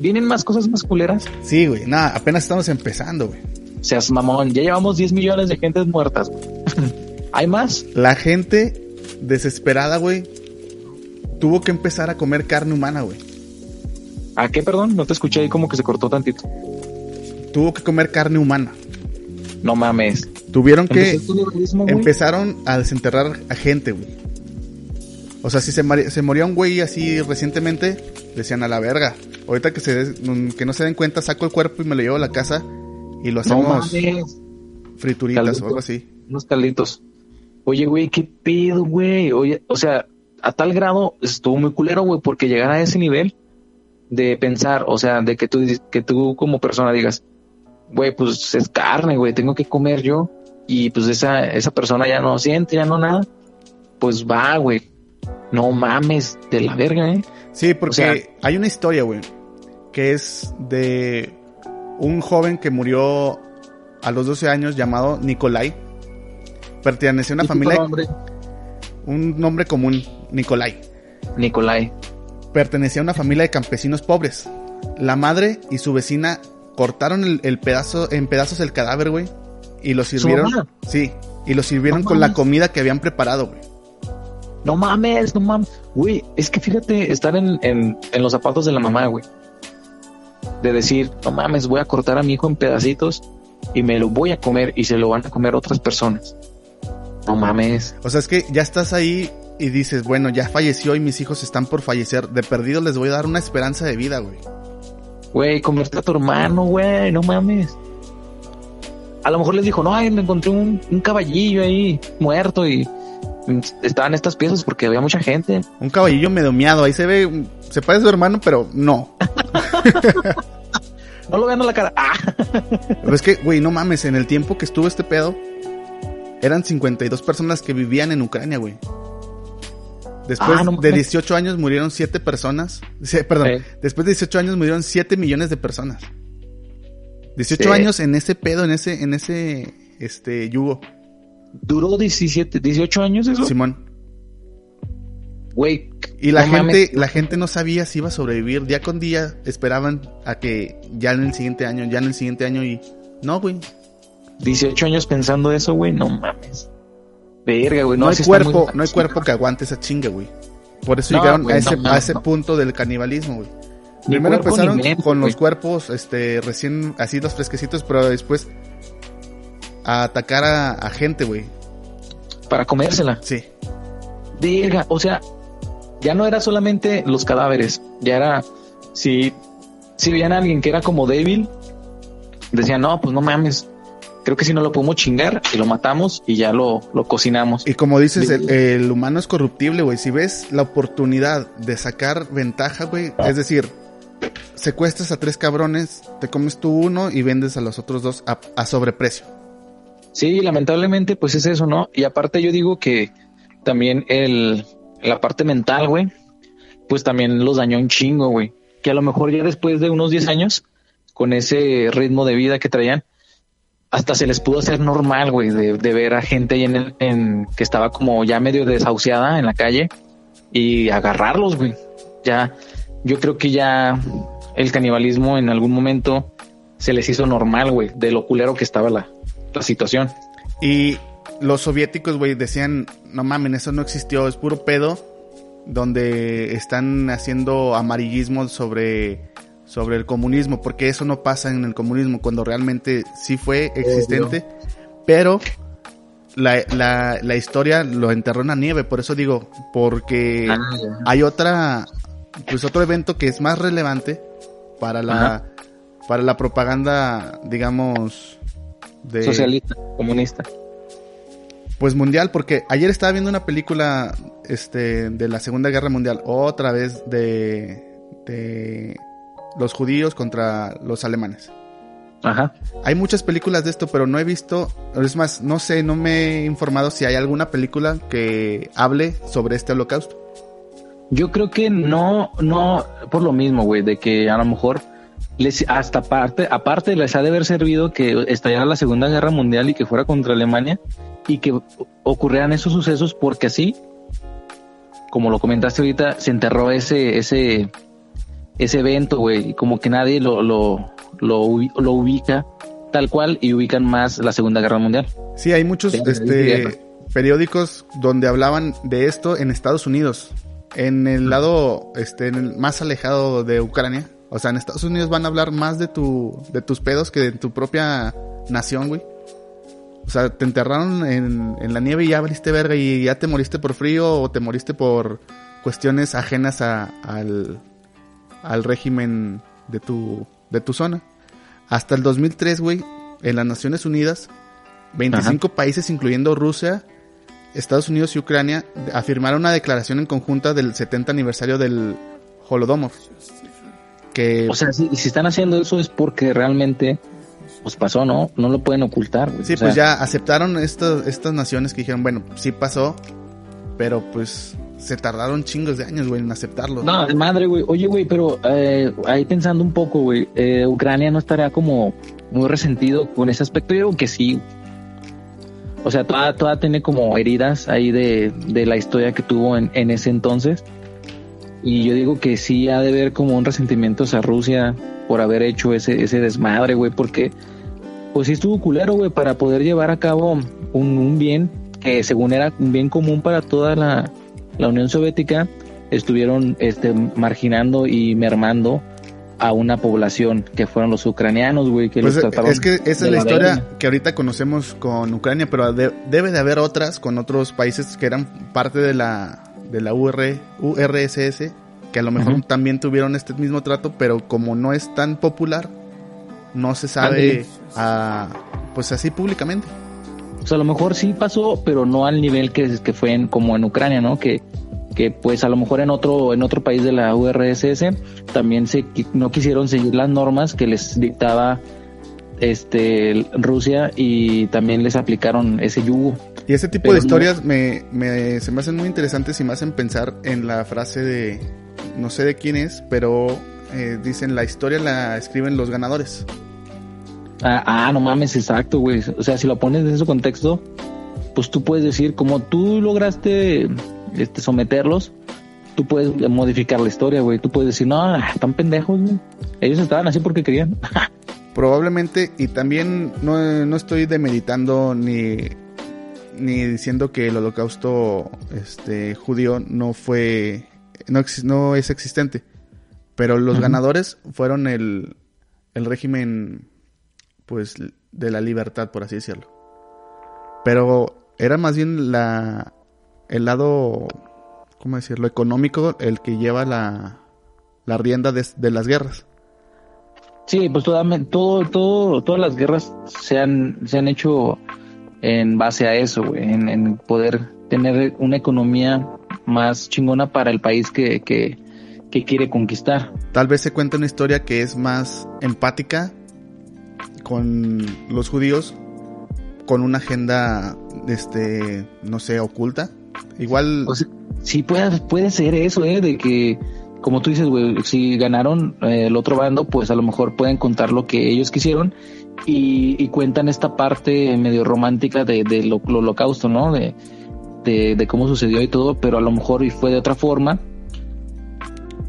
Vienen más cosas más culeras. Sí, güey, nada, apenas estamos empezando, güey. Seas mamón, ya llevamos 10 millones de gentes muertas. güey. *laughs* ¿Hay más? La gente desesperada, güey, tuvo que empezar a comer carne humana, güey. ¿A qué, perdón? No te escuché ahí como que se cortó tantito. Tuvo que comer carne humana. No mames. Tuvieron que empezaron a desenterrar a gente, güey. O sea, si se, se moría un güey así recientemente, decían a la verga. Ahorita que se des- que no se den cuenta, saco el cuerpo y me lo llevo a la casa y lo No hacemos mames. frituritas Caldito. o algo así. Unos calditos. Oye, güey, qué pedo, güey. Oye, o sea, a tal grado estuvo muy culero, güey, porque llegar a ese nivel de pensar, o sea, de que tú, que tú como persona digas, güey, pues es carne, güey, tengo que comer yo. Y pues esa, esa persona ya no siente, ya no nada. Pues va, güey. No mames, de la verga, eh. Sí, porque O sea- hay una historia, güey, que es de un joven que murió a los 12 años llamado Nikolai. Pertenecía a una familia, nombre, un nombre común, Nikolai. Nicolai. pertenecía a una familia de campesinos pobres. La madre y su vecina cortaron el, el pedazo, en pedazos el cadáver, güey, y lo sirvieron. Sí, y lo sirvieron No con la comida que habían preparado, güey. No mames, no mames. Güey, es que fíjate, estar en, en, en los zapatos de la mamá, güey. De decir, no mames, voy a cortar a mi hijo en pedacitos y me lo voy a comer y se lo van a comer otras personas. No mames. O sea, es que ya estás ahí y dices, bueno, ya falleció y mis hijos están por fallecer. De perdido les voy a dar una esperanza de vida, güey. Güey, comerte a tu hermano, güey, no mames. A lo mejor les dijo, no, ay, me encontré un, un caballillo ahí muerto y estaban estas piezas porque había mucha gente. Un caballillo medio miado, ahí se ve, se parece a su hermano, pero no. *laughs* No lo vean a la cara. ¡Ah! *laughs* Pero es que, güey, no mames, en el tiempo que estuvo este pedo, eran 52 personas que vivían en Ucrania, güey. Después Ah, no de mames. 18 años murieron 7 personas. Perdón, Eh. después de 18 años murieron 7 millones de personas. 18 Sí. años en ese pedo, en ese, en ese, este, yugo, Duró 17, 18 años eso. Simón. Güey. Y la no gente, mames. la gente no sabía si iba a sobrevivir. Día con día esperaban a que ya en el siguiente año, ya en el siguiente año y no, güey. 18 años pensando eso, güey, no mames. Verga, güey, No, no, hay cuerpo, no hay cuerpo que aguante esa chinga, güey. Por eso No, llegaron güey, a ese, a ese punto del canibalismo, güey. Primero empezaron mente, con los cuerpos, este, recién así los fresquecitos, pero después a atacar a, a gente, güey. Para comérsela. Sí. Verga, o sea, ya no era solamente los cadáveres, ya era si si veían a alguien que era como débil, decían, "No, pues no mames. Creo que si no lo podemos chingar y lo matamos y ya lo, lo cocinamos." Y como dices, el, el humano es corruptible, güey. Si ves la oportunidad de sacar ventaja, güey, es decir, secuestras a tres cabrones, te comes tú uno y vendes a los otros dos a, a sobreprecio. Sí, lamentablemente, pues es eso, ¿no? Y aparte yo digo que también el, la parte mental, güey, pues también los dañó un chingo, güey. Que a lo mejor ya después de unos 10 años, con ese ritmo de vida que traían, hasta se les pudo hacer normal, güey, de, de ver a gente ahí en, el, en que estaba como ya medio desahuciada en la calle y agarrarlos, güey. Ya, yo creo que ya el canibalismo en algún momento se les hizo normal, güey, de lo culero que estaba la, la situación. Y los soviéticos, güey, decían, no mamen, eso no existió, es puro pedo, donde están haciendo amarillismo sobre, sobre el comunismo, porque eso no pasa en el comunismo, cuando realmente sí fue existente, pero la, la, la historia lo enterró en la nieve, por eso digo, porque Ah, hay otra, pues otro evento que es más relevante para la, Ajá. para la propaganda, digamos, de... Socialista, comunista. Pues mundial, porque ayer estaba viendo una película este, de la Segunda Guerra Mundial, otra vez de, de los judíos contra los alemanes. Ajá. Hay muchas películas de esto, pero no he visto, es más, no sé, no me he informado si hay alguna película que hable sobre este holocausto. Yo creo que no, no, por lo mismo, güey, de que a lo mejor les, hasta aparte, aparte les ha de haber servido que estallara la Segunda Guerra Mundial y que fuera contra Alemania y que ocurrieran esos sucesos porque así, como lo comentaste ahorita, se enterró ese, ese, ese evento, güey, como que nadie lo, lo, lo, lo ubica tal cual y ubican más la Segunda Guerra Mundial. Sí, hay muchos este, periódicos donde hablaban de esto en Estados Unidos. En el lado este, en el más alejado de Ucrania. O sea, en Estados Unidos van a hablar más de tu, de tus pedos que de tu propia nación, güey. O sea, te enterraron en, en la nieve y ya valiste verga y ya te moriste por frío o te moriste por cuestiones ajenas a- al, al régimen de tu, de tu zona. Hasta el 2003, güey, en las Naciones Unidas, 25 países, incluyendo Rusia, Estados Unidos y Ucrania, afirmaron una declaración en conjunta del 70 aniversario del Holodomor. Que, O sea, si, si están haciendo eso es porque realmente pues pasó, ¿no? No lo pueden ocultar. güey. sí, O sea, pues ya aceptaron estas estas naciones que dijeron, bueno, sí pasó, pero pues se tardaron chingos de años, güey, en aceptarlo. No, de madre, güey. Oye, güey, pero eh, ahí pensando un poco, güey, eh, Ucrania no estaría como muy resentido con ese aspecto. Yo creo que sí. O sea, toda, toda tiene como heridas ahí de, de la historia que tuvo en, en ese entonces. Y yo digo que sí ha de haber como un resentimiento hacia Rusia por haber hecho ese, ese desmadre, güey, porque pues sí estuvo culero, güey, para poder llevar a cabo un, un bien que según era un bien común para toda la, la Unión Soviética, estuvieron este, marginando y mermando a una población que fueron los ucranianos, güey, que Pues los eh, trataron es que esa es la historia que ahorita conocemos con Ucrania, pero de- debe de haber otras con otros países que eran parte de la de la UR, URSS, que a lo mejor también tuvieron este mismo trato, pero como no es tan popular, no se sabe ah, pues así públicamente. O sea, a lo mejor sí pasó, pero no al nivel que, que fue en, como en Ucrania, ¿no? Que, que pues a lo mejor en otro, en otro país de la URSS también se no quisieron seguir las normas que les dictaba este Rusia y también les aplicaron ese yugo. Y ese tipo Pero de no- historias me, me- se me hacen muy interesantes y me hacen pensar en la frase de, no sé de quién es, pero eh, dicen la historia la escriben los ganadores. Ah, ah, no mames, exacto, güey. O sea, si lo pones en ese contexto, pues tú puedes decir, como tú lograste este, someterlos, tú puedes modificar la historia, güey. Tú puedes decir, no, están pendejos, güey. Ellos estaban así porque querían. *laughs* Probablemente, y también no, no estoy demeritando ni, ni diciendo que el holocausto este, judío no fue, no, no es existente. Pero los ganadores fueron el, el régimen, pues, de la libertad, por así decirlo. Pero era más bien la, el lado, ¿cómo decirlo? Económico el que lleva la, la rienda de, de las guerras. Sí, pues toda- todo, todo, todas las guerras se han, se han hecho en base a eso, güey, en, en poder tener una economía más chingona para el país que, que, que quiere conquistar. Tal vez se cuenta una historia que es más empática con los judíos, con una agenda, este, no sé, oculta. Igual, O sea, sí puede, puede ser eso, ¿eh? De que, como tú dices, güey, si ganaron eh, el otro bando, pues a lo mejor pueden contar lo que ellos quisieron y, y cuentan esta parte medio romántica de, de lo, lo holocausto, ¿no? De, de, de cómo sucedió y todo, pero a lo mejor y fue de otra forma.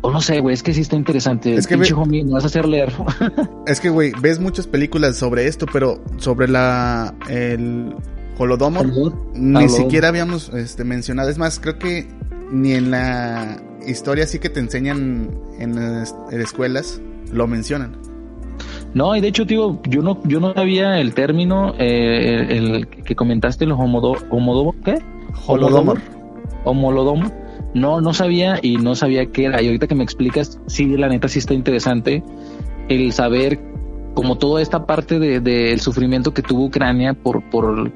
O no sé, güey, es que sí está interesante. Es que Pinche ve- homie, me vas a hacer leer. *laughs* es que, güey, ves muchas películas sobre esto, pero sobre la, el Holodomor, ni siquiera habíamos este, mencionado. Es más, creo que ni en la historia así que te enseñan en las en escuelas lo mencionan. No, y de hecho, tío, yo no, yo no sabía el término, eh, el, el que comentaste, el homodo, homodomo, ¿qué? Holodomor. Homolodomo. No, no sabía y no sabía qué era. Y ahorita que me explicas, sí, la neta sí está interesante el saber como toda esta parte de- del sufrimiento que tuvo Ucrania por, por,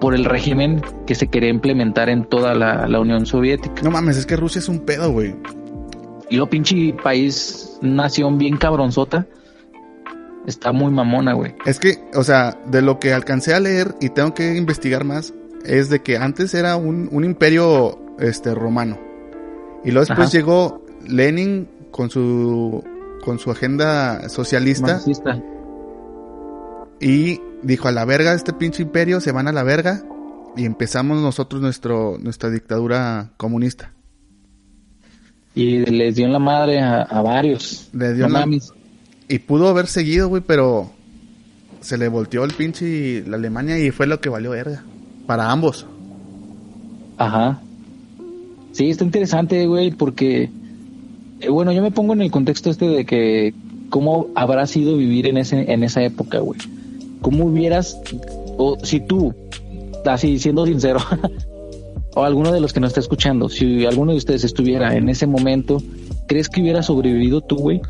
por el régimen que se quería implementar en toda la, la Unión Soviética. No mames, es que Rusia es un pedo, güey. Y lo pinche país, nación bien cabronzota, está muy mamona, güey. Es que, o sea, de lo que alcancé a leer y tengo que investigar más, es de que antes era un, un imperio este romano. Y luego después Ajá. llegó Lenin con su con su agenda socialista Marxista. y dijo a la verga este pinche imperio, se van a la verga y empezamos nosotros nuestro nuestra dictadura comunista. Y les dio en la madre a, a varios. Le dio No en la-. Y pudo haber seguido, güey, pero se le volteó el pinche la Alemania y fue lo que valió verga para ambos. Ajá. Sí, está interesante, güey, porque, eh, bueno, yo me pongo en el contexto este de que cómo habrá sido vivir en ese en esa época, güey. ¿Cómo hubieras, o si tú, así siendo sincero, *laughs* o alguno de los que nos está escuchando, si alguno de ustedes estuviera en ese momento, ¿crees que hubiera sobrevivido tú, güey?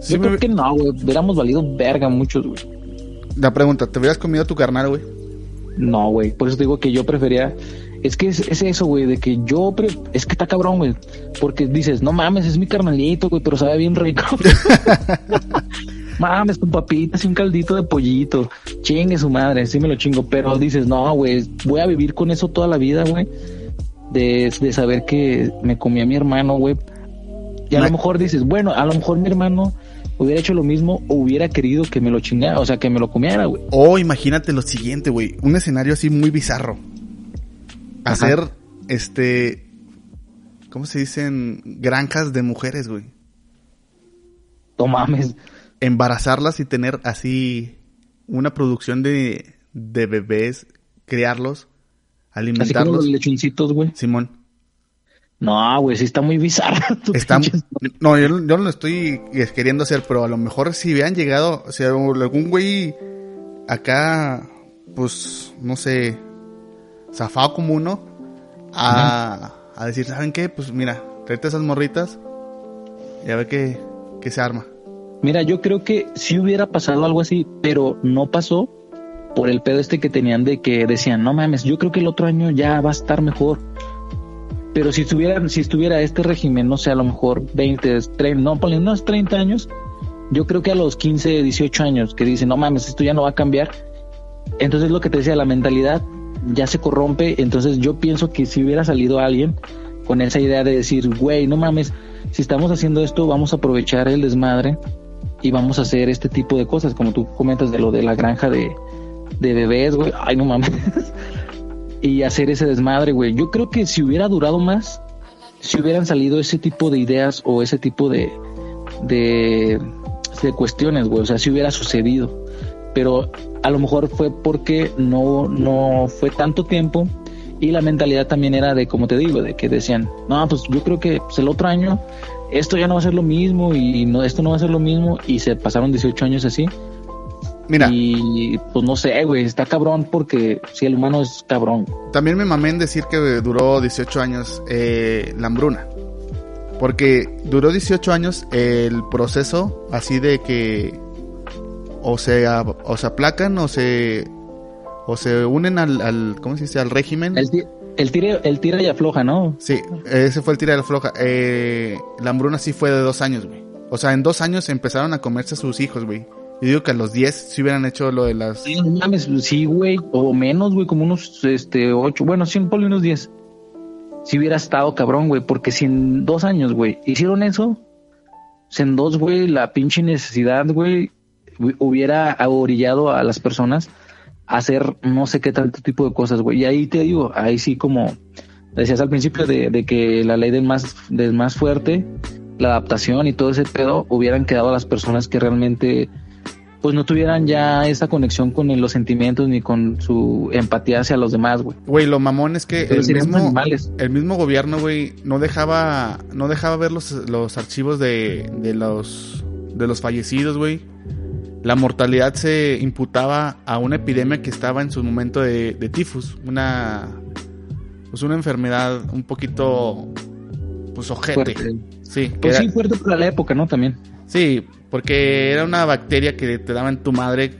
Sí Yo me- creo que no, güey. Hubiéramos valido verga muchos, güey. La pregunta, ¿te hubieras comido tu carnal, güey? No, güey. Por eso te digo que yo prefería. Es que es, es eso, güey, de que yo. pre- Es que está cabrón, güey. Porque dices, no mames, es mi carnalito, güey, pero sabe bien rico. *laughs* *laughs* mames, con papitas y un caldito de pollito. Chingue su madre, sí me lo chingo. Pero dices, no, güey, voy a vivir con eso toda la vida, güey. De, de saber que me comí a mi hermano, güey. Y a lo mejor dices, bueno, a lo mejor mi hermano hubiera hecho lo mismo o hubiera querido que me lo chingara, o sea, que me lo comiera, güey. O imagínate lo siguiente, güey. Un escenario así muy bizarro. Ajá. Hacer, este... ¿Cómo se dicen? Granjas de mujeres, güey. No mames. Embarazarlas y tener así una producción de, de bebés, criarlos, Así como alimentarlos. los lechoncitos, güey. Simón. No, güey, sí está muy bizarro. *laughs* tu Está, no, yo, yo no lo estoy queriendo hacer, pero a lo mejor si hubieran llegado, si algún güey acá, pues, no sé, zafado como uno, a, a decir, ¿saben qué? Pues mira, tráete esas morritas y a ver qué, qué se arma. Mira, yo creo que sí hubiera pasado algo así, pero no pasó por el pedo este que tenían de que decían, no mames, yo creo que el otro año ya va a estar mejor. Pero si estuviera, si estuviera este régimen, no sé, a lo mejor 20, 30, no, ponle unos 30 años, yo creo que a los 15, 18 años que dicen, no mames, esto ya no va a cambiar. Entonces lo que te decía, la mentalidad ya se corrompe. Entonces yo pienso que si hubiera salido alguien con esa idea de decir, güey, no mames, si estamos haciendo esto, vamos a aprovechar el desmadre y vamos a hacer este tipo de cosas, como tú comentas de lo de la granja de, de bebés, güey. Ay, no mames. *laughs* y hacer ese desmadre, güey. Yo creo que si hubiera durado más, si hubieran salido ese tipo de ideas o ese tipo de, de, de cuestiones, güey. O sea, si hubiera sucedido. Pero a lo mejor fue porque no, no fue tanto tiempo y la mentalidad también era de, como te digo, de que decían, no, pues yo creo que pues, el otro año esto ya no va a ser lo mismo y no, esto no va a ser lo mismo y se pasaron 18 años así. Mira, Y pues no sé, güey, está cabrón porque si el humano es cabrón. también me mamé en decir que duró 18 años eh, la hambruna. Porque duró 18 años el proceso así de que o se, o se aplacan o se o se unen al, al ¿cómo se dice? al régimen. El, el, tira, el tira y afloja, ¿no? Sí, ese fue el tira de la floja. Eh, la hambruna sí fue de dos años, güey. O sea, en dos años empezaron a comerse a sus hijos, güey. Yo digo que a los 10 si hubieran hecho lo de las... Sí, no mames, sí, güey, o menos, güey, como unos, este, ocho, bueno, sí, ponle unos diez. Si hubiera estado cabrón, güey, porque si en dos años, güey, hicieron eso, si en dos, güey, la pinche necesidad, güey, hu- hubiera orillado a las personas hacer no sé qué tanto tipo de cosas, güey. Y ahí te digo, ahí sí como decías al principio de, de que la ley del más, del más fuerte, la adaptación y todo ese pedo, hubieran quedado las personas que realmente pues no tuvieran ya esa conexión con los sentimientos ni con su empatía hacia los demás, güey. Güey, lo mamón es que Pero el mismo, el mismo gobierno, güey, no dejaba, no dejaba ver los, los archivos de, de los, de los fallecidos, güey. La mortalidad se imputaba a una epidemia que estaba en su momento de, de tifus, una, pues una enfermedad un poquito, pues ojete. Fuerte. Sí, Pues era- sí, fuerte para la época, ¿no? También. Sí, porque era una bacteria que te daba en tu madre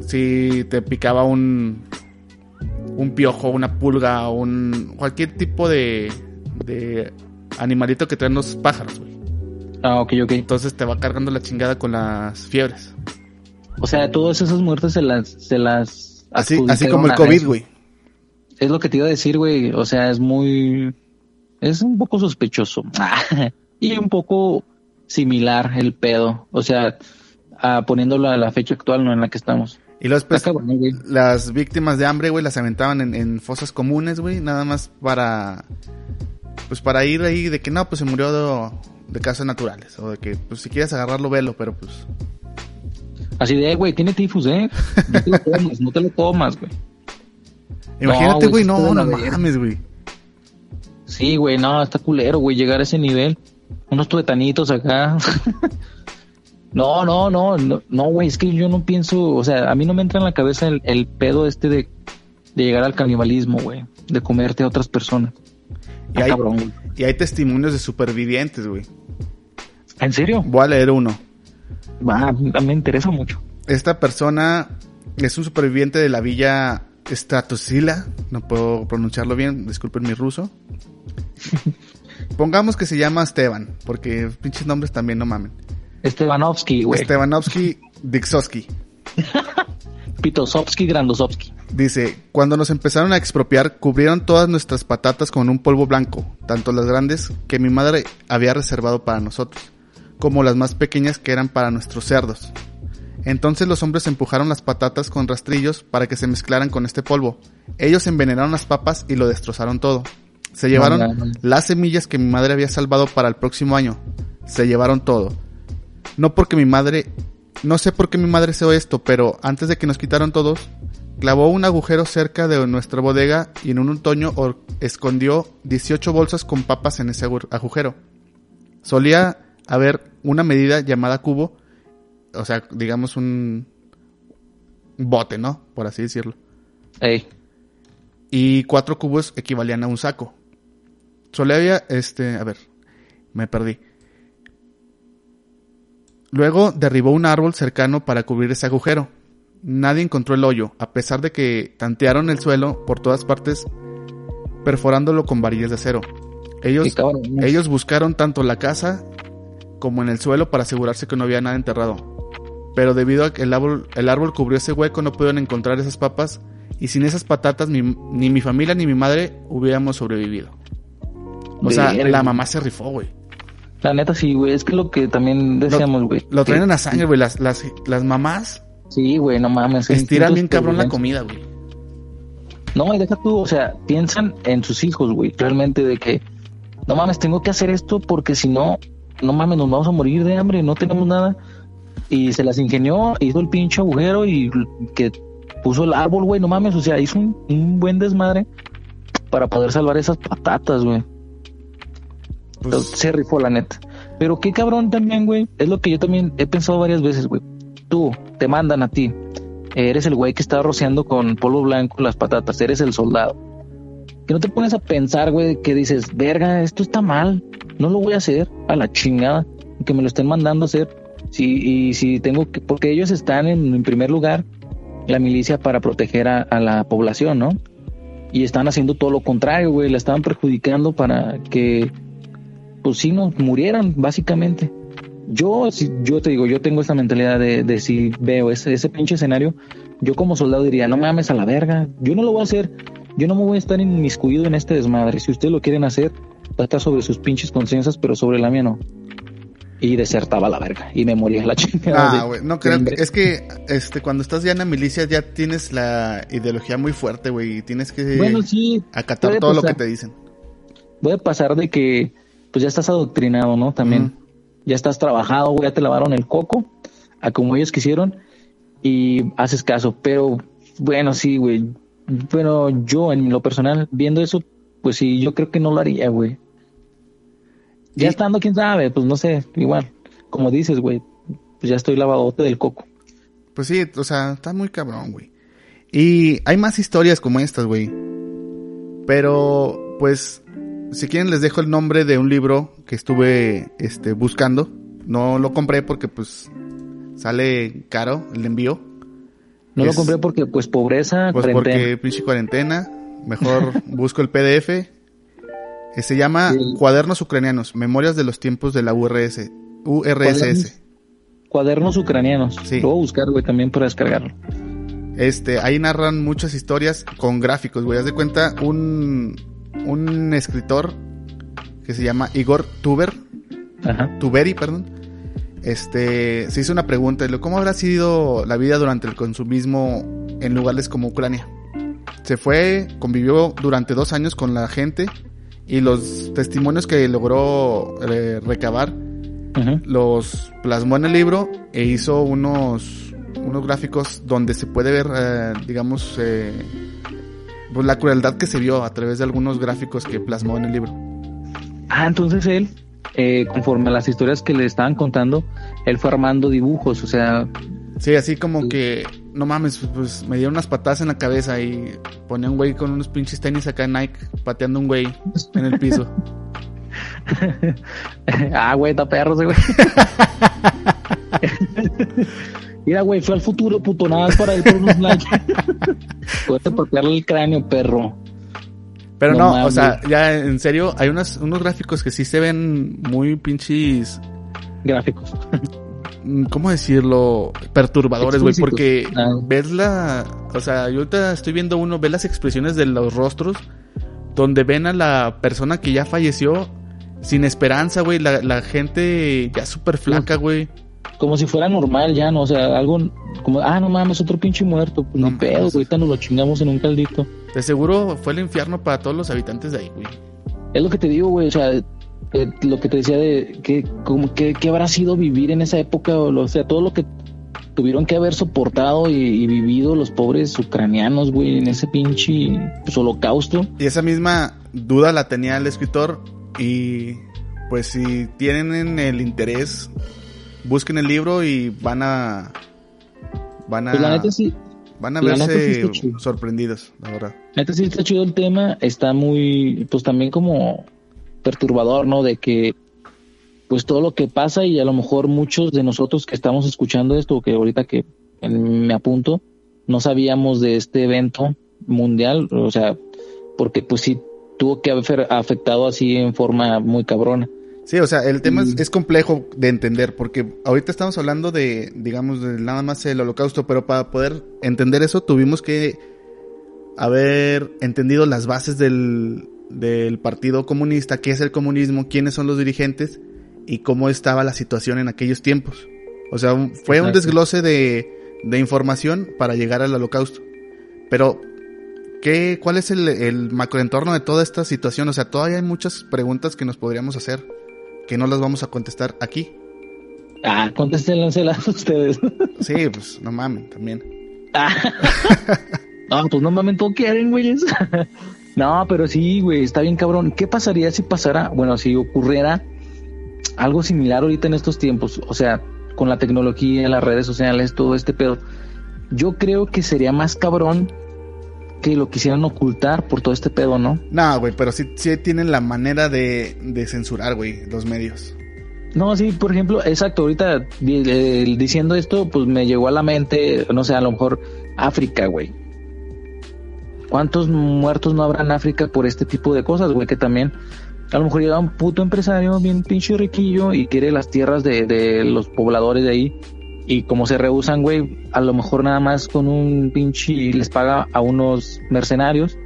si te picaba un un piojo, una pulga, un cualquier tipo de de animalito que traen los pájaros, güey. Ah, ok, ok. Entonces te va cargando la chingada con las fiebres. O sea, todas esas muertes se las... Se las Así así como el COVID, güey. Es lo que te iba a decir, güey. O sea, es muy... Es un poco sospechoso. *laughs* y un poco similar el pedo. O sea, poniéndolo a la fecha actual, no en la que estamos. Y cabrón, güey. las víctimas de hambre, güey, las aventaban en, en fosas comunes, güey, nada más para pues para ir ahí de que no, pues se murió de, de causas naturales o de que pues si quieres agarrarlo velo, pero pues Así de, güey, tiene tifus, ¿eh? No te lo *laughs* tomas, no te lo tomas, güey. Imagínate, güey, no, no verga. mames, güey. Sí, güey, no, está culero, güey, llegar a ese nivel. Unos tuetanitos acá. *laughs* no, no, no, no, no, güey, es que yo no pienso, o sea, a mí no me entra en la cabeza el, el pedo este de, de llegar al canibalismo, güey, de comerte a otras personas. Y hay, cabrón, y hay testimonios de supervivientes, güey. ¿En serio? Voy a leer uno. Va, me interesa mucho. Esta persona es un superviviente de la villa Stratosila. No puedo pronunciarlo bien, disculpen mi ruso. *laughs* Pongamos que se llama Esteban, porque pinches nombres también no mamen. Estebanovsky, güey. Stebanovsky Dixowski. *laughs* Pitosovsky, Grandosovsky. Dice, cuando nos empezaron a expropiar, cubrieron todas nuestras patatas con un polvo blanco, tanto las grandes que mi madre había reservado para nosotros, como las más pequeñas que eran para nuestros cerdos. Entonces los hombres empujaron las patatas con rastrillos para que se mezclaran con este polvo. Ellos envenenaron las papas y lo destrozaron todo. Se llevaron No, no, no. las semillas que mi madre había salvado para el próximo año. Se llevaron todo. No porque mi madre, no sé por qué mi madre hizo esto, pero antes de que nos quitaron todos, clavó un agujero cerca de nuestra bodega y en un otoño escondió 18 bolsas con papas en ese agu- agujero. Solía haber una medida llamada cubo, o sea, digamos un bote, ¿no? Por así decirlo. Ey, Y cuatro cubos equivalían a un saco. Solía había, este, a ver, me perdí. Luego derribó un árbol cercano para cubrir ese agujero. Nadie encontró el hoyo, a pesar de que tantearon el suelo por todas partes, perforándolo con varillas de acero. Ellos, ellos buscaron tanto la casa como en el suelo para asegurarse que no había nada enterrado. Pero debido a que el árbol, el árbol cubrió ese hueco no pudieron encontrar esas papas y sin esas patatas mi- ni mi familia ni mi madre hubiéramos sobrevivido. O sea, Verga. la mamá se rifó, güey. La neta sí, güey, es que lo que también decíamos, güey. Lo traen que- en la sangre, güey. Las, las, las mamás Sí, güey, no mames. estiran bien cabrón la comida, güey. No, y deja tú, o sea, piensan en sus hijos, güey, realmente de que, no mames, tengo que hacer esto porque si no, no mames, nos vamos a morir de hambre, no tenemos nada. Y se las ingenió, hizo el pinche agujero y que puso el árbol, güey, no mames, o sea, hizo un, un buen desmadre para poder salvar esas patatas, güey. Pues, Se rifó, la neta. Pero qué cabrón también, güey. Es lo que yo también he pensado varias veces, güey. Tú, te mandan a ti. Eres el güey que está rociando con polvo blanco las patatas. Eres el soldado. Que no te pones a pensar, güey, que dices, verga, esto está mal. No lo voy a hacer a la chingada. Que me lo estén mandando a hacer. Sí, y si tengo que, porque ellos están en, primer lugar, la milicia para proteger a, la población, ¿no? Y están haciendo todo lo contrario, güey. La estaban perjudicando para que pues sí nos murieran, básicamente. Yo, si, yo te digo, yo tengo esta mentalidad de, de si veo ese, ese pinche escenario, yo como soldado diría, no mames a la verga, yo no lo voy a hacer, yo no me voy a estar inmiscuido en este desmadre. Si ustedes lo quieren hacer, va a estar sobre sus pinches conciencias, pero sobre la mía no. Y desertaba la verga, y me moría la *laughs* chingada. Ah, güey, no creo. Es que este, cuando estás ya en la milicia ya tienes la ideología muy fuerte, güey, y tienes que Bueno, sí, acatar todo lo que te dicen. puede pasar de que pues ya estás adoctrinado, ¿no? También. Ya estás trabajado, güey, ya te lavaron el coco, a como ellos quisieron, y haces caso. Pero bueno, sí, güey. Pero yo, en lo personal, viendo eso, pues sí, yo creo que no lo haría, güey. Ya estando, quién sabe, pues no sé, igual. Como dices, güey, pues ya estoy lavadote del coco. Pues sí, o sea, está muy cabrón, güey. Y hay más historias como estas, güey. Pero, pues, si quieren les dejo el nombre de un libro que estuve este, buscando. No lo compré porque, pues, sale caro el envío. No lo compré porque, pues, pobreza, Pues cuarentena. porque pinche cuarentena. Mejor *laughs* busco el PDF. Que se llama Sí. Cuadernos Ucranianos, Memorias de los tiempos de la URS. URSS. Cuadernos ucranianos. Sí. Lo voy a buscar, güey, también para descargarlo. Este, ahí narran muchas historias con gráficos, güey. Haz de cuenta, un, un escritor que se llama Igor Tuber, Ajá. Tuberi, perdón. Este, se hizo una pregunta, ¿cómo habrá sido la vida durante el consumismo en lugares como Ucrania? Se fue, convivió durante dos años con la gente y los testimonios que logró eh, recabar Ajá. los plasmó en el libro e hizo unos, unos gráficos donde se puede ver, eh, digamos, eh, pues la crueldad que se vio a través de algunos gráficos que plasmó en el libro. Ah, entonces él, eh, conforme a las historias que le estaban contando, él fue armando dibujos, o sea, Sí, así como que, no mames, pues me dieron unas patadas en la cabeza y ponía un güey con unos pinches tenis acá en Nike pateando un güey en el piso. *laughs* ah, güey, está perro ese güey. *laughs* Mira, güey, fue al futuro, puto, nada más para ir por unos likes. *laughs* Puedes patearle el cráneo, perro. Pero No no, o sea, ya en serio, hay unos, unos gráficos que sí se ven muy pinches Gráficos. mm, ¿cómo decirlo? Perturbadores, güey, porque. Ah. ves la, o sea, yo ahorita estoy viendo uno, ves las expresiones de los rostros, donde ven a la persona que ya falleció sin esperanza, güey, la, la gente ya súper flaca, güey. Como si fuera normal ya, ¿no? O sea, algo como, ah, no mames, otro pinche muerto. Pues No ni pedo, mames. ahorita nos lo chingamos en un caldito. De seguro fue el infierno para todos los habitantes de ahí, güey. Es lo que te digo, güey, o sea, eh, lo que te decía de que, como que, que habrá sido vivir en esa época, o, lo- o sea, todo lo que tuvieron que haber soportado y, y vivido los pobres ucranianos, güey, en ese pinche pues, holocausto. Y esa misma duda la tenía el escritor y pues si tienen el interés, busquen el libro y van a van a Pues la neta sí, van a la neta sí verse sorprendidos, la verdad. la neta sí está chido el tema, está muy, pues también como perturbador, ¿no? De que, pues todo lo que pasa y a lo mejor muchos de nosotros que estamos escuchando esto, que ahorita que me apunto, no sabíamos de este evento mundial, o sea, porque pues sí tuvo que haber afectado así en forma muy cabrona. Sí, o sea, el tema es, Mm. es complejo de entender porque ahorita estamos hablando de, digamos, de nada más el holocausto, pero para poder entender eso tuvimos que haber entendido las bases del, del Partido Comunista, qué es el comunismo, quiénes son los dirigentes y cómo estaba la situación en aquellos tiempos. O sea, fue un desglose de, de información para llegar al holocausto. Pero, ¿qué, ¿cuál es el, el macroentorno de toda esta situación? O sea, todavía hay muchas preguntas que nos podríamos hacer que no las vamos a contestar aquí. Ah, contéstenlas ustedes. Sí, pues no mames, también. Ah. *laughs* no, pues no mames, todo quieren, güeyes. *laughs* No, pero sí, güey, está bien cabrón. ¿Qué pasaría si pasara, bueno, si ocurriera algo similar ahorita en estos tiempos? O sea, con la tecnología, las redes sociales, todo este pedo. Yo creo que sería más cabrón que lo quisieran ocultar por todo este pedo, ¿no? No, güey, pero sí, sí tienen la manera de, de censurar, güey, los medios. No, sí, por ejemplo, exacto, ahorita eh, diciendo esto, pues me llegó a la mente, no sé, a lo mejor África, güey. ¿Cuántos muertos no habrá en África por este tipo de cosas, güey? Que también a lo mejor llega un puto empresario bien pinche riquillo y quiere las tierras de, de los pobladores de ahí. Y como se rehusan, güey, a lo mejor nada más con un pinche les paga a unos mercenarios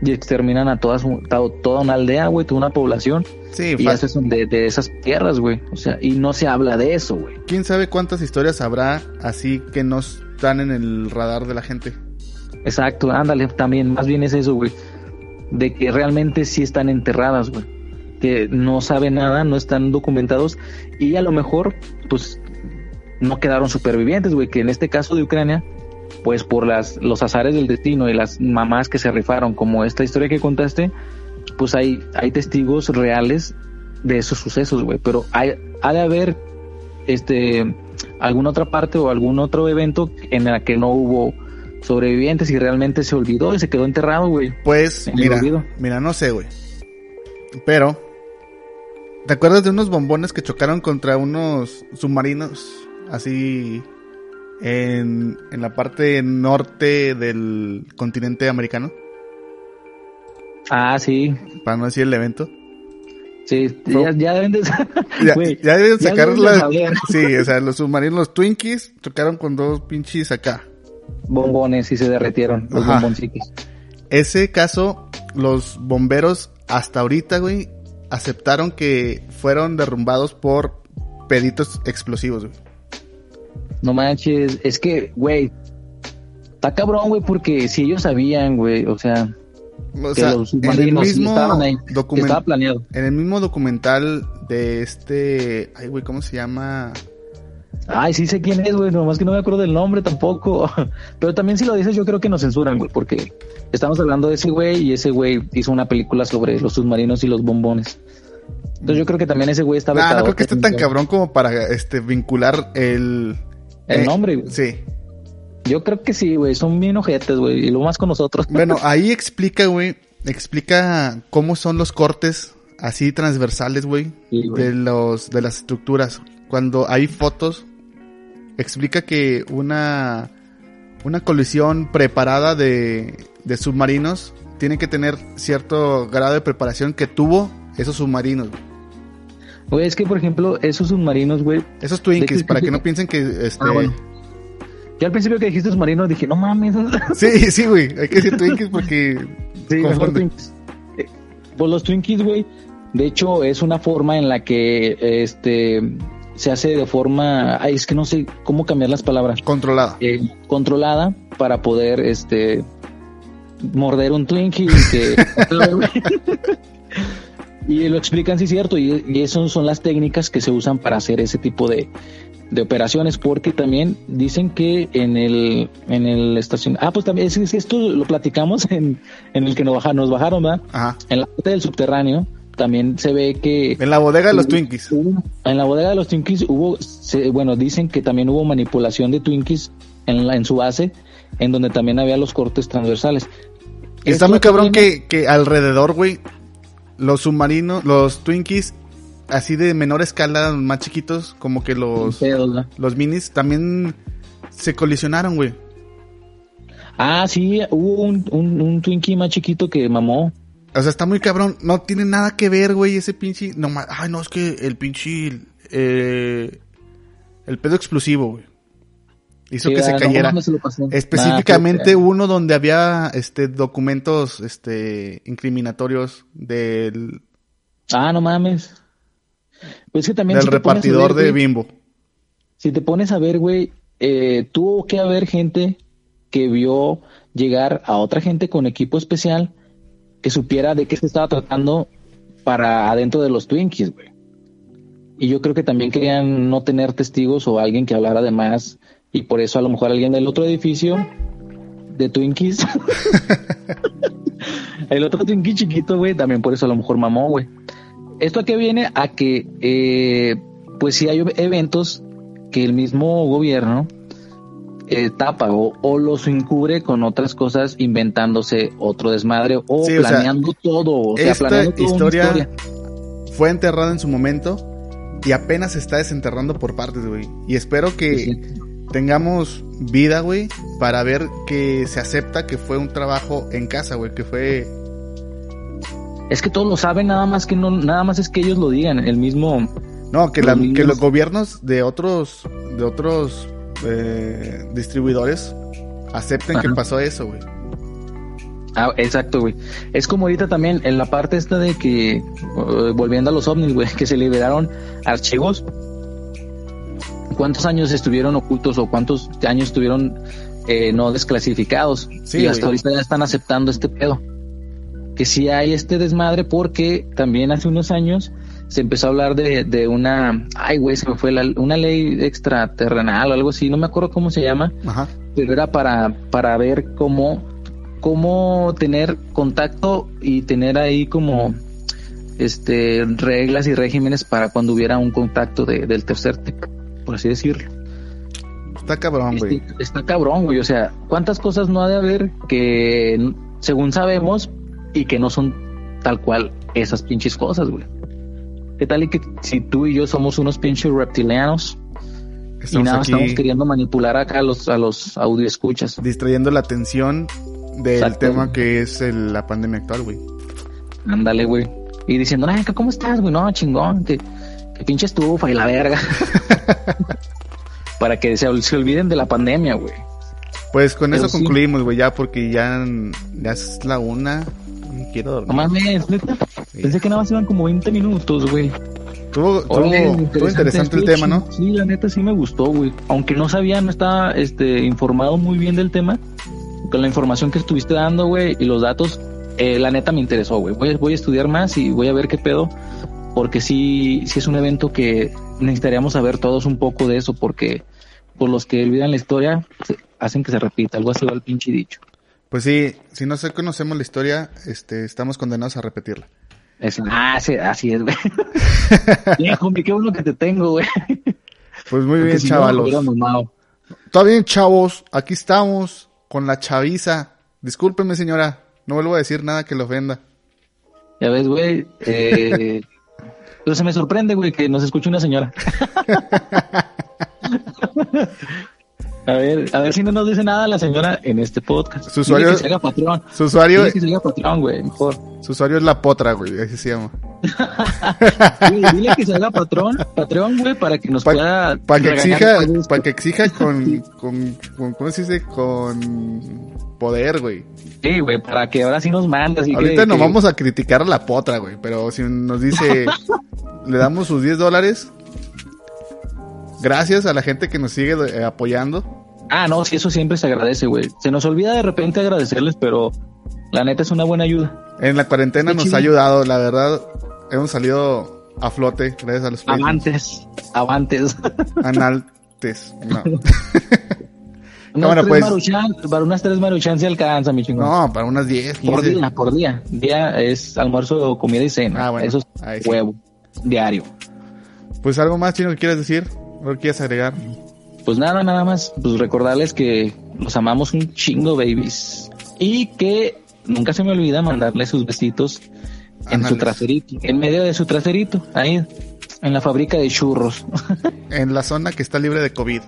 y exterminan a toda, su- to- toda una aldea, güey, toda una población Sí, y haces de, de esas tierras, güey. O sea, y no se habla de eso, güey. ¿Quién sabe cuántas historias habrá así que no están en el radar de la gente? Exacto, ándale, también, más bien es eso, güey. De que realmente sí están enterradas, güey. Que no saben nada, no están documentados y a lo mejor, pues, no quedaron supervivientes, güey. Que en este caso de Ucrania, pues por las, los azares del destino y las mamás que se rifaron, como esta historia que contaste, pues hay, hay testigos reales de esos sucesos, güey. Pero hay, ha de haber, este, alguna otra parte o algún otro evento en la que no hubo sobrevivientes y realmente se olvidó y se quedó enterrado, güey. Pues, mira, no sé, güey. Pero, ¿te acuerdas de unos bombones que chocaron contra unos submarinos así en, en la parte norte del continente americano? Ah, sí, Para no decir el evento. sí, ya, ya deben de *laughs* Ya, deben sacar deben de la... saber. *laughs* Sí, o sea, los submarinos, los Twinkies, chocaron con dos pinches acá. bombones y se derretieron los bomboncitos. Ese caso, los bomberos hasta ahorita, güey, aceptaron que fueron derrumbados por peditos explosivos, güey. No manches, es que, güey, está cabrón, güey, porque si ellos sabían, güey, o sea, O que sea, los en el submarinos mismo estaban ahí, estaba planeado. en el mismo documental de este, ay, güey, ¿cómo se llama? Ay, sí sé quién es, güey, nomás que no me acuerdo del nombre tampoco. *laughs* Pero también si lo dices, yo creo que nos censuran, güey, porque estamos hablando de ese güey y ese güey hizo una película sobre los submarinos y los bombones. Entonces yo creo que también ese güey está Nah, no creo que esté tan cabrón como para este vincular el El eh, nombre, güey. Sí. Yo creo que sí, güey, son bien ojetes, güey, y lo más con nosotros. *laughs* Bueno, ahí explica, güey, explica cómo son los cortes así transversales, güey, Sí, de los de las estructuras. Cuando hay fotos explica que una una colisión preparada de, de submarinos tiene que tener cierto grado de preparación que tuvo esos submarinos. güey. Güey, es que, por ejemplo, esos submarinos, güey, Esos Twinkies, para que no piensen que este Ah, bueno. yo al principio que dijiste submarinos dije, no mames. *laughs* Sí, sí, güey, hay que decir Twinkies porque Sí, mejor. Twinkies. Eh, Pues los Twinkies, güey, de hecho es una forma en la que este se hace de forma, ay, es que no sé cómo cambiar las palabras, controlada. eh, controlada para poder este morder un Twinkie y que *laughs* *laughs* y lo explican sí cierto y, y esas son las técnicas que se usan para hacer ese tipo de, de operaciones porque también dicen que en el en el estación ah pues también es, es que esto lo platicamos en, en el que nos bajaron nos bajaron ¿verdad? Ajá. en la parte del subterráneo también se ve que En la bodega de los Twinkies. hubo- en la bodega de los Twinkies hubo, se- bueno, dicen que también hubo manipulación de Twinkies en, la, en su base, en donde también había los cortes transversales. Está Esto muy cabrón también- que, que alrededor, güey, los submarinos, los Twinkies, así de menor escala, más chiquitos, como que los, los minis, también se colisionaron, güey. Ah, sí, hubo un, un, un Twinkie más chiquito que mamó. O sea, está muy cabrón. No tiene nada que ver, güey, ese pinche... No, ay, no, es que el pinche... eh, el pedo explosivo, güey. Hizo Sí, que se no, cayera. no. Específicamente Ah, uno donde había este documentos este incriminatorios del, Ah, no mames. Pues que también del si te pones a repartidor ver, de güey, Bimbo. Si te pones a ver, güey, eh, tuvo que haber gente que vio llegar a otra gente con equipo especial que supiera de qué se estaba tratando para adentro de los Twinkies, güey. Y yo creo que también querían no tener testigos o alguien que hablara de más. Y por eso a lo mejor alguien del otro edificio de Twinkies *laughs* El otro Twinkie chiquito, güey, también por eso a lo mejor mamó, güey. ¿Esto a qué viene? A que, eh, pues si hay eventos que el mismo gobierno eh, tapa o, o los encubre con otras cosas, inventándose otro desmadre o Sí, o sea, planeando todo. O sea, esta planeando historia- historia. Fue enterrada en su momento y apenas se está desenterrando por partes, güey. Y espero que Sí. Tengamos vida, güey, para ver que se acepta que fue un trabajo en casa, güey, que fue... Es que todos lo saben, nada más que no, nada más es que ellos lo digan. El mismo, No, que, Los la- niños- que los gobiernos de otros, de otros eh, distribuidores acepten que pasó eso, güey. Ah, exacto, güey. Es como ahorita también en la parte esta de que, eh, volviendo a los ovnis, güey, *laughs* que se liberaron archivos. ¿Cuántos años estuvieron ocultos o cuántos años estuvieron eh, no desclasificados? Sí, y hasta güey. ahorita ya están aceptando este pedo. Que sí hay este desmadre porque también hace unos años se empezó a hablar de, de una, ay, güey, se me fue la, una ley extraterrenal o algo así, no me acuerdo cómo se llama Ajá. pero era para, para ver cómo, cómo tener contacto y tener ahí como este reglas y regímenes para cuando hubiera un contacto de- del tercer tipo, por así decirlo. Está cabrón, güey. Este, está cabrón, güey. O sea, ¿cuántas cosas no ha de haber que según sabemos y que no son tal cual esas pinches cosas, güey? ¿Qué tal y que si tú y yo somos unos pinches reptilianos y nada estamos queriendo manipular acá a los, a los audio escuchas? distrayendo la atención del Exacto. tema que es el- la pandemia actual, güey. Ándale, güey. Y diciendo, ay, ¿cómo estás, güey? No, chingón, que pinche estufa y la verga. *laughs* Para que se, ol- se olviden de la pandemia, güey. Pues con Pero eso sí. concluimos, güey, ya porque ya, ya es la una y quiero dormir. No mames, neta. Sí. Pensé que nada más iban como 20 minutos, güey. Estuvo interesante el tema, ¿no? Sí, la neta sí me gustó, güey. Aunque no sabía, no estaba este, informado muy bien del tema. Con la información que estuviste dando, güey, y los datos, eh, la neta me interesó, güey. Voy, voy a estudiar más y voy a ver qué pedo. Porque sí, sí es un evento que necesitaríamos saber todos un poco de eso, porque por los que olvidan la historia, hacen que se repita. Algo así va el pinche dicho. Pues sí, si no se conocemos la historia, este, estamos condenados a repetirla. Es- ah, sí, así es, güey. *laughs* Bien, hombre, qué bueno que te tengo, güey. Pues muy Porque bien, si no, chavalos. mamado. Está bien, chavos. Aquí estamos con la chaviza. Discúlpeme, señora. No vuelvo a decir nada que le ofenda. Ya ves, güey. Eh, *laughs* pero se me sorprende, güey, que nos escuche una señora. *laughs* a ver, a ver si no nos dice nada la señora en este podcast. Su Dile usuario- que se haga patrón. Su usuario, Dile que se haga patrón, güey, mejor. su usuario es la potra, güey. Así se llama. *laughs* Güey, dile que se haga patrón, patrón, güey, para que nos Pa- pueda. Para que exija, para que exija con, con, con, ¿cómo se dice? Con poder, güey. Sí, güey, para que ahora sí nos mande. Así Ahorita que, nos que- vamos a criticar a la potra, güey. Pero si nos dice, *laughs* le damos sus 10 dólares. Gracias a la gente que nos sigue eh, apoyando. Ah, no, sí, eso siempre se agradece, güey. Se nos olvida de repente agradecerles, pero la neta es una buena ayuda. En la cuarentena Qué nos chido. ha ayudado, la verdad. Hemos salido a flote gracias a los. Avantes, avantes. *laughs* Analtes. No. *laughs* Tres pues. maruchan, para unas tres maruchan se alcanza, mi chingón. no, para unas 10, por 15. día, por día. Día es almuerzo, comida y cena. Ah, bueno. Eso es sí. Diario. Pues algo más, chino, que quieras decir. ¿O quieres agregar? Pues nada, nada más, pues recordarles que los amamos un chingo, babies. Y que nunca se me olvida mandarles sus besitos en su traserito, en medio de su traserito, ahí, en la fábrica de churros. *laughs* En la zona que está libre de COVID.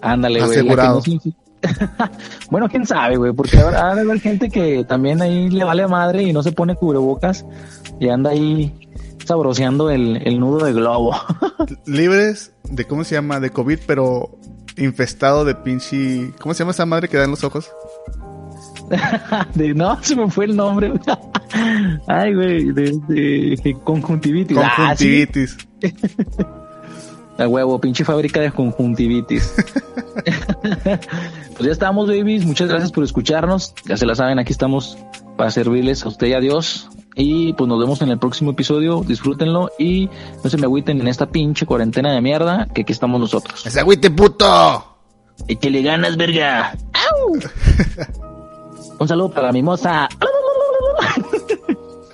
Ándale, güey. que Asegurado. no *laughs* bueno, quién sabe, güey, porque habrá ha de haber gente que también ahí le vale madre y no se pone cubrebocas y anda ahí sabroseando el, el nudo de globo. *laughs* Libres de, ¿cómo se llama? De COVID, pero infestado de pinche... ¿Cómo se llama esa madre que da en los ojos? *laughs* De- no, se me fue el nombre. *laughs* Ay, güey, de, de conjuntivitis. Ah, sí, Conjuntivitis. a huevo, pinche fábrica de conjuntivitis. pues ya estamos, babies. Muchas gracias por escucharnos. Ya se la saben, aquí estamos para servirles a usted y a Dios. Y pues nos vemos en el próximo episodio. Disfrútenlo y no se me agüiten en esta pinche cuarentena de mierda que aquí estamos nosotros. ¡Ese agüite, puto! Y que le ganas, verga. ¡Au! *laughs* Un saludo para mimosa. ¡Hola! *laughs*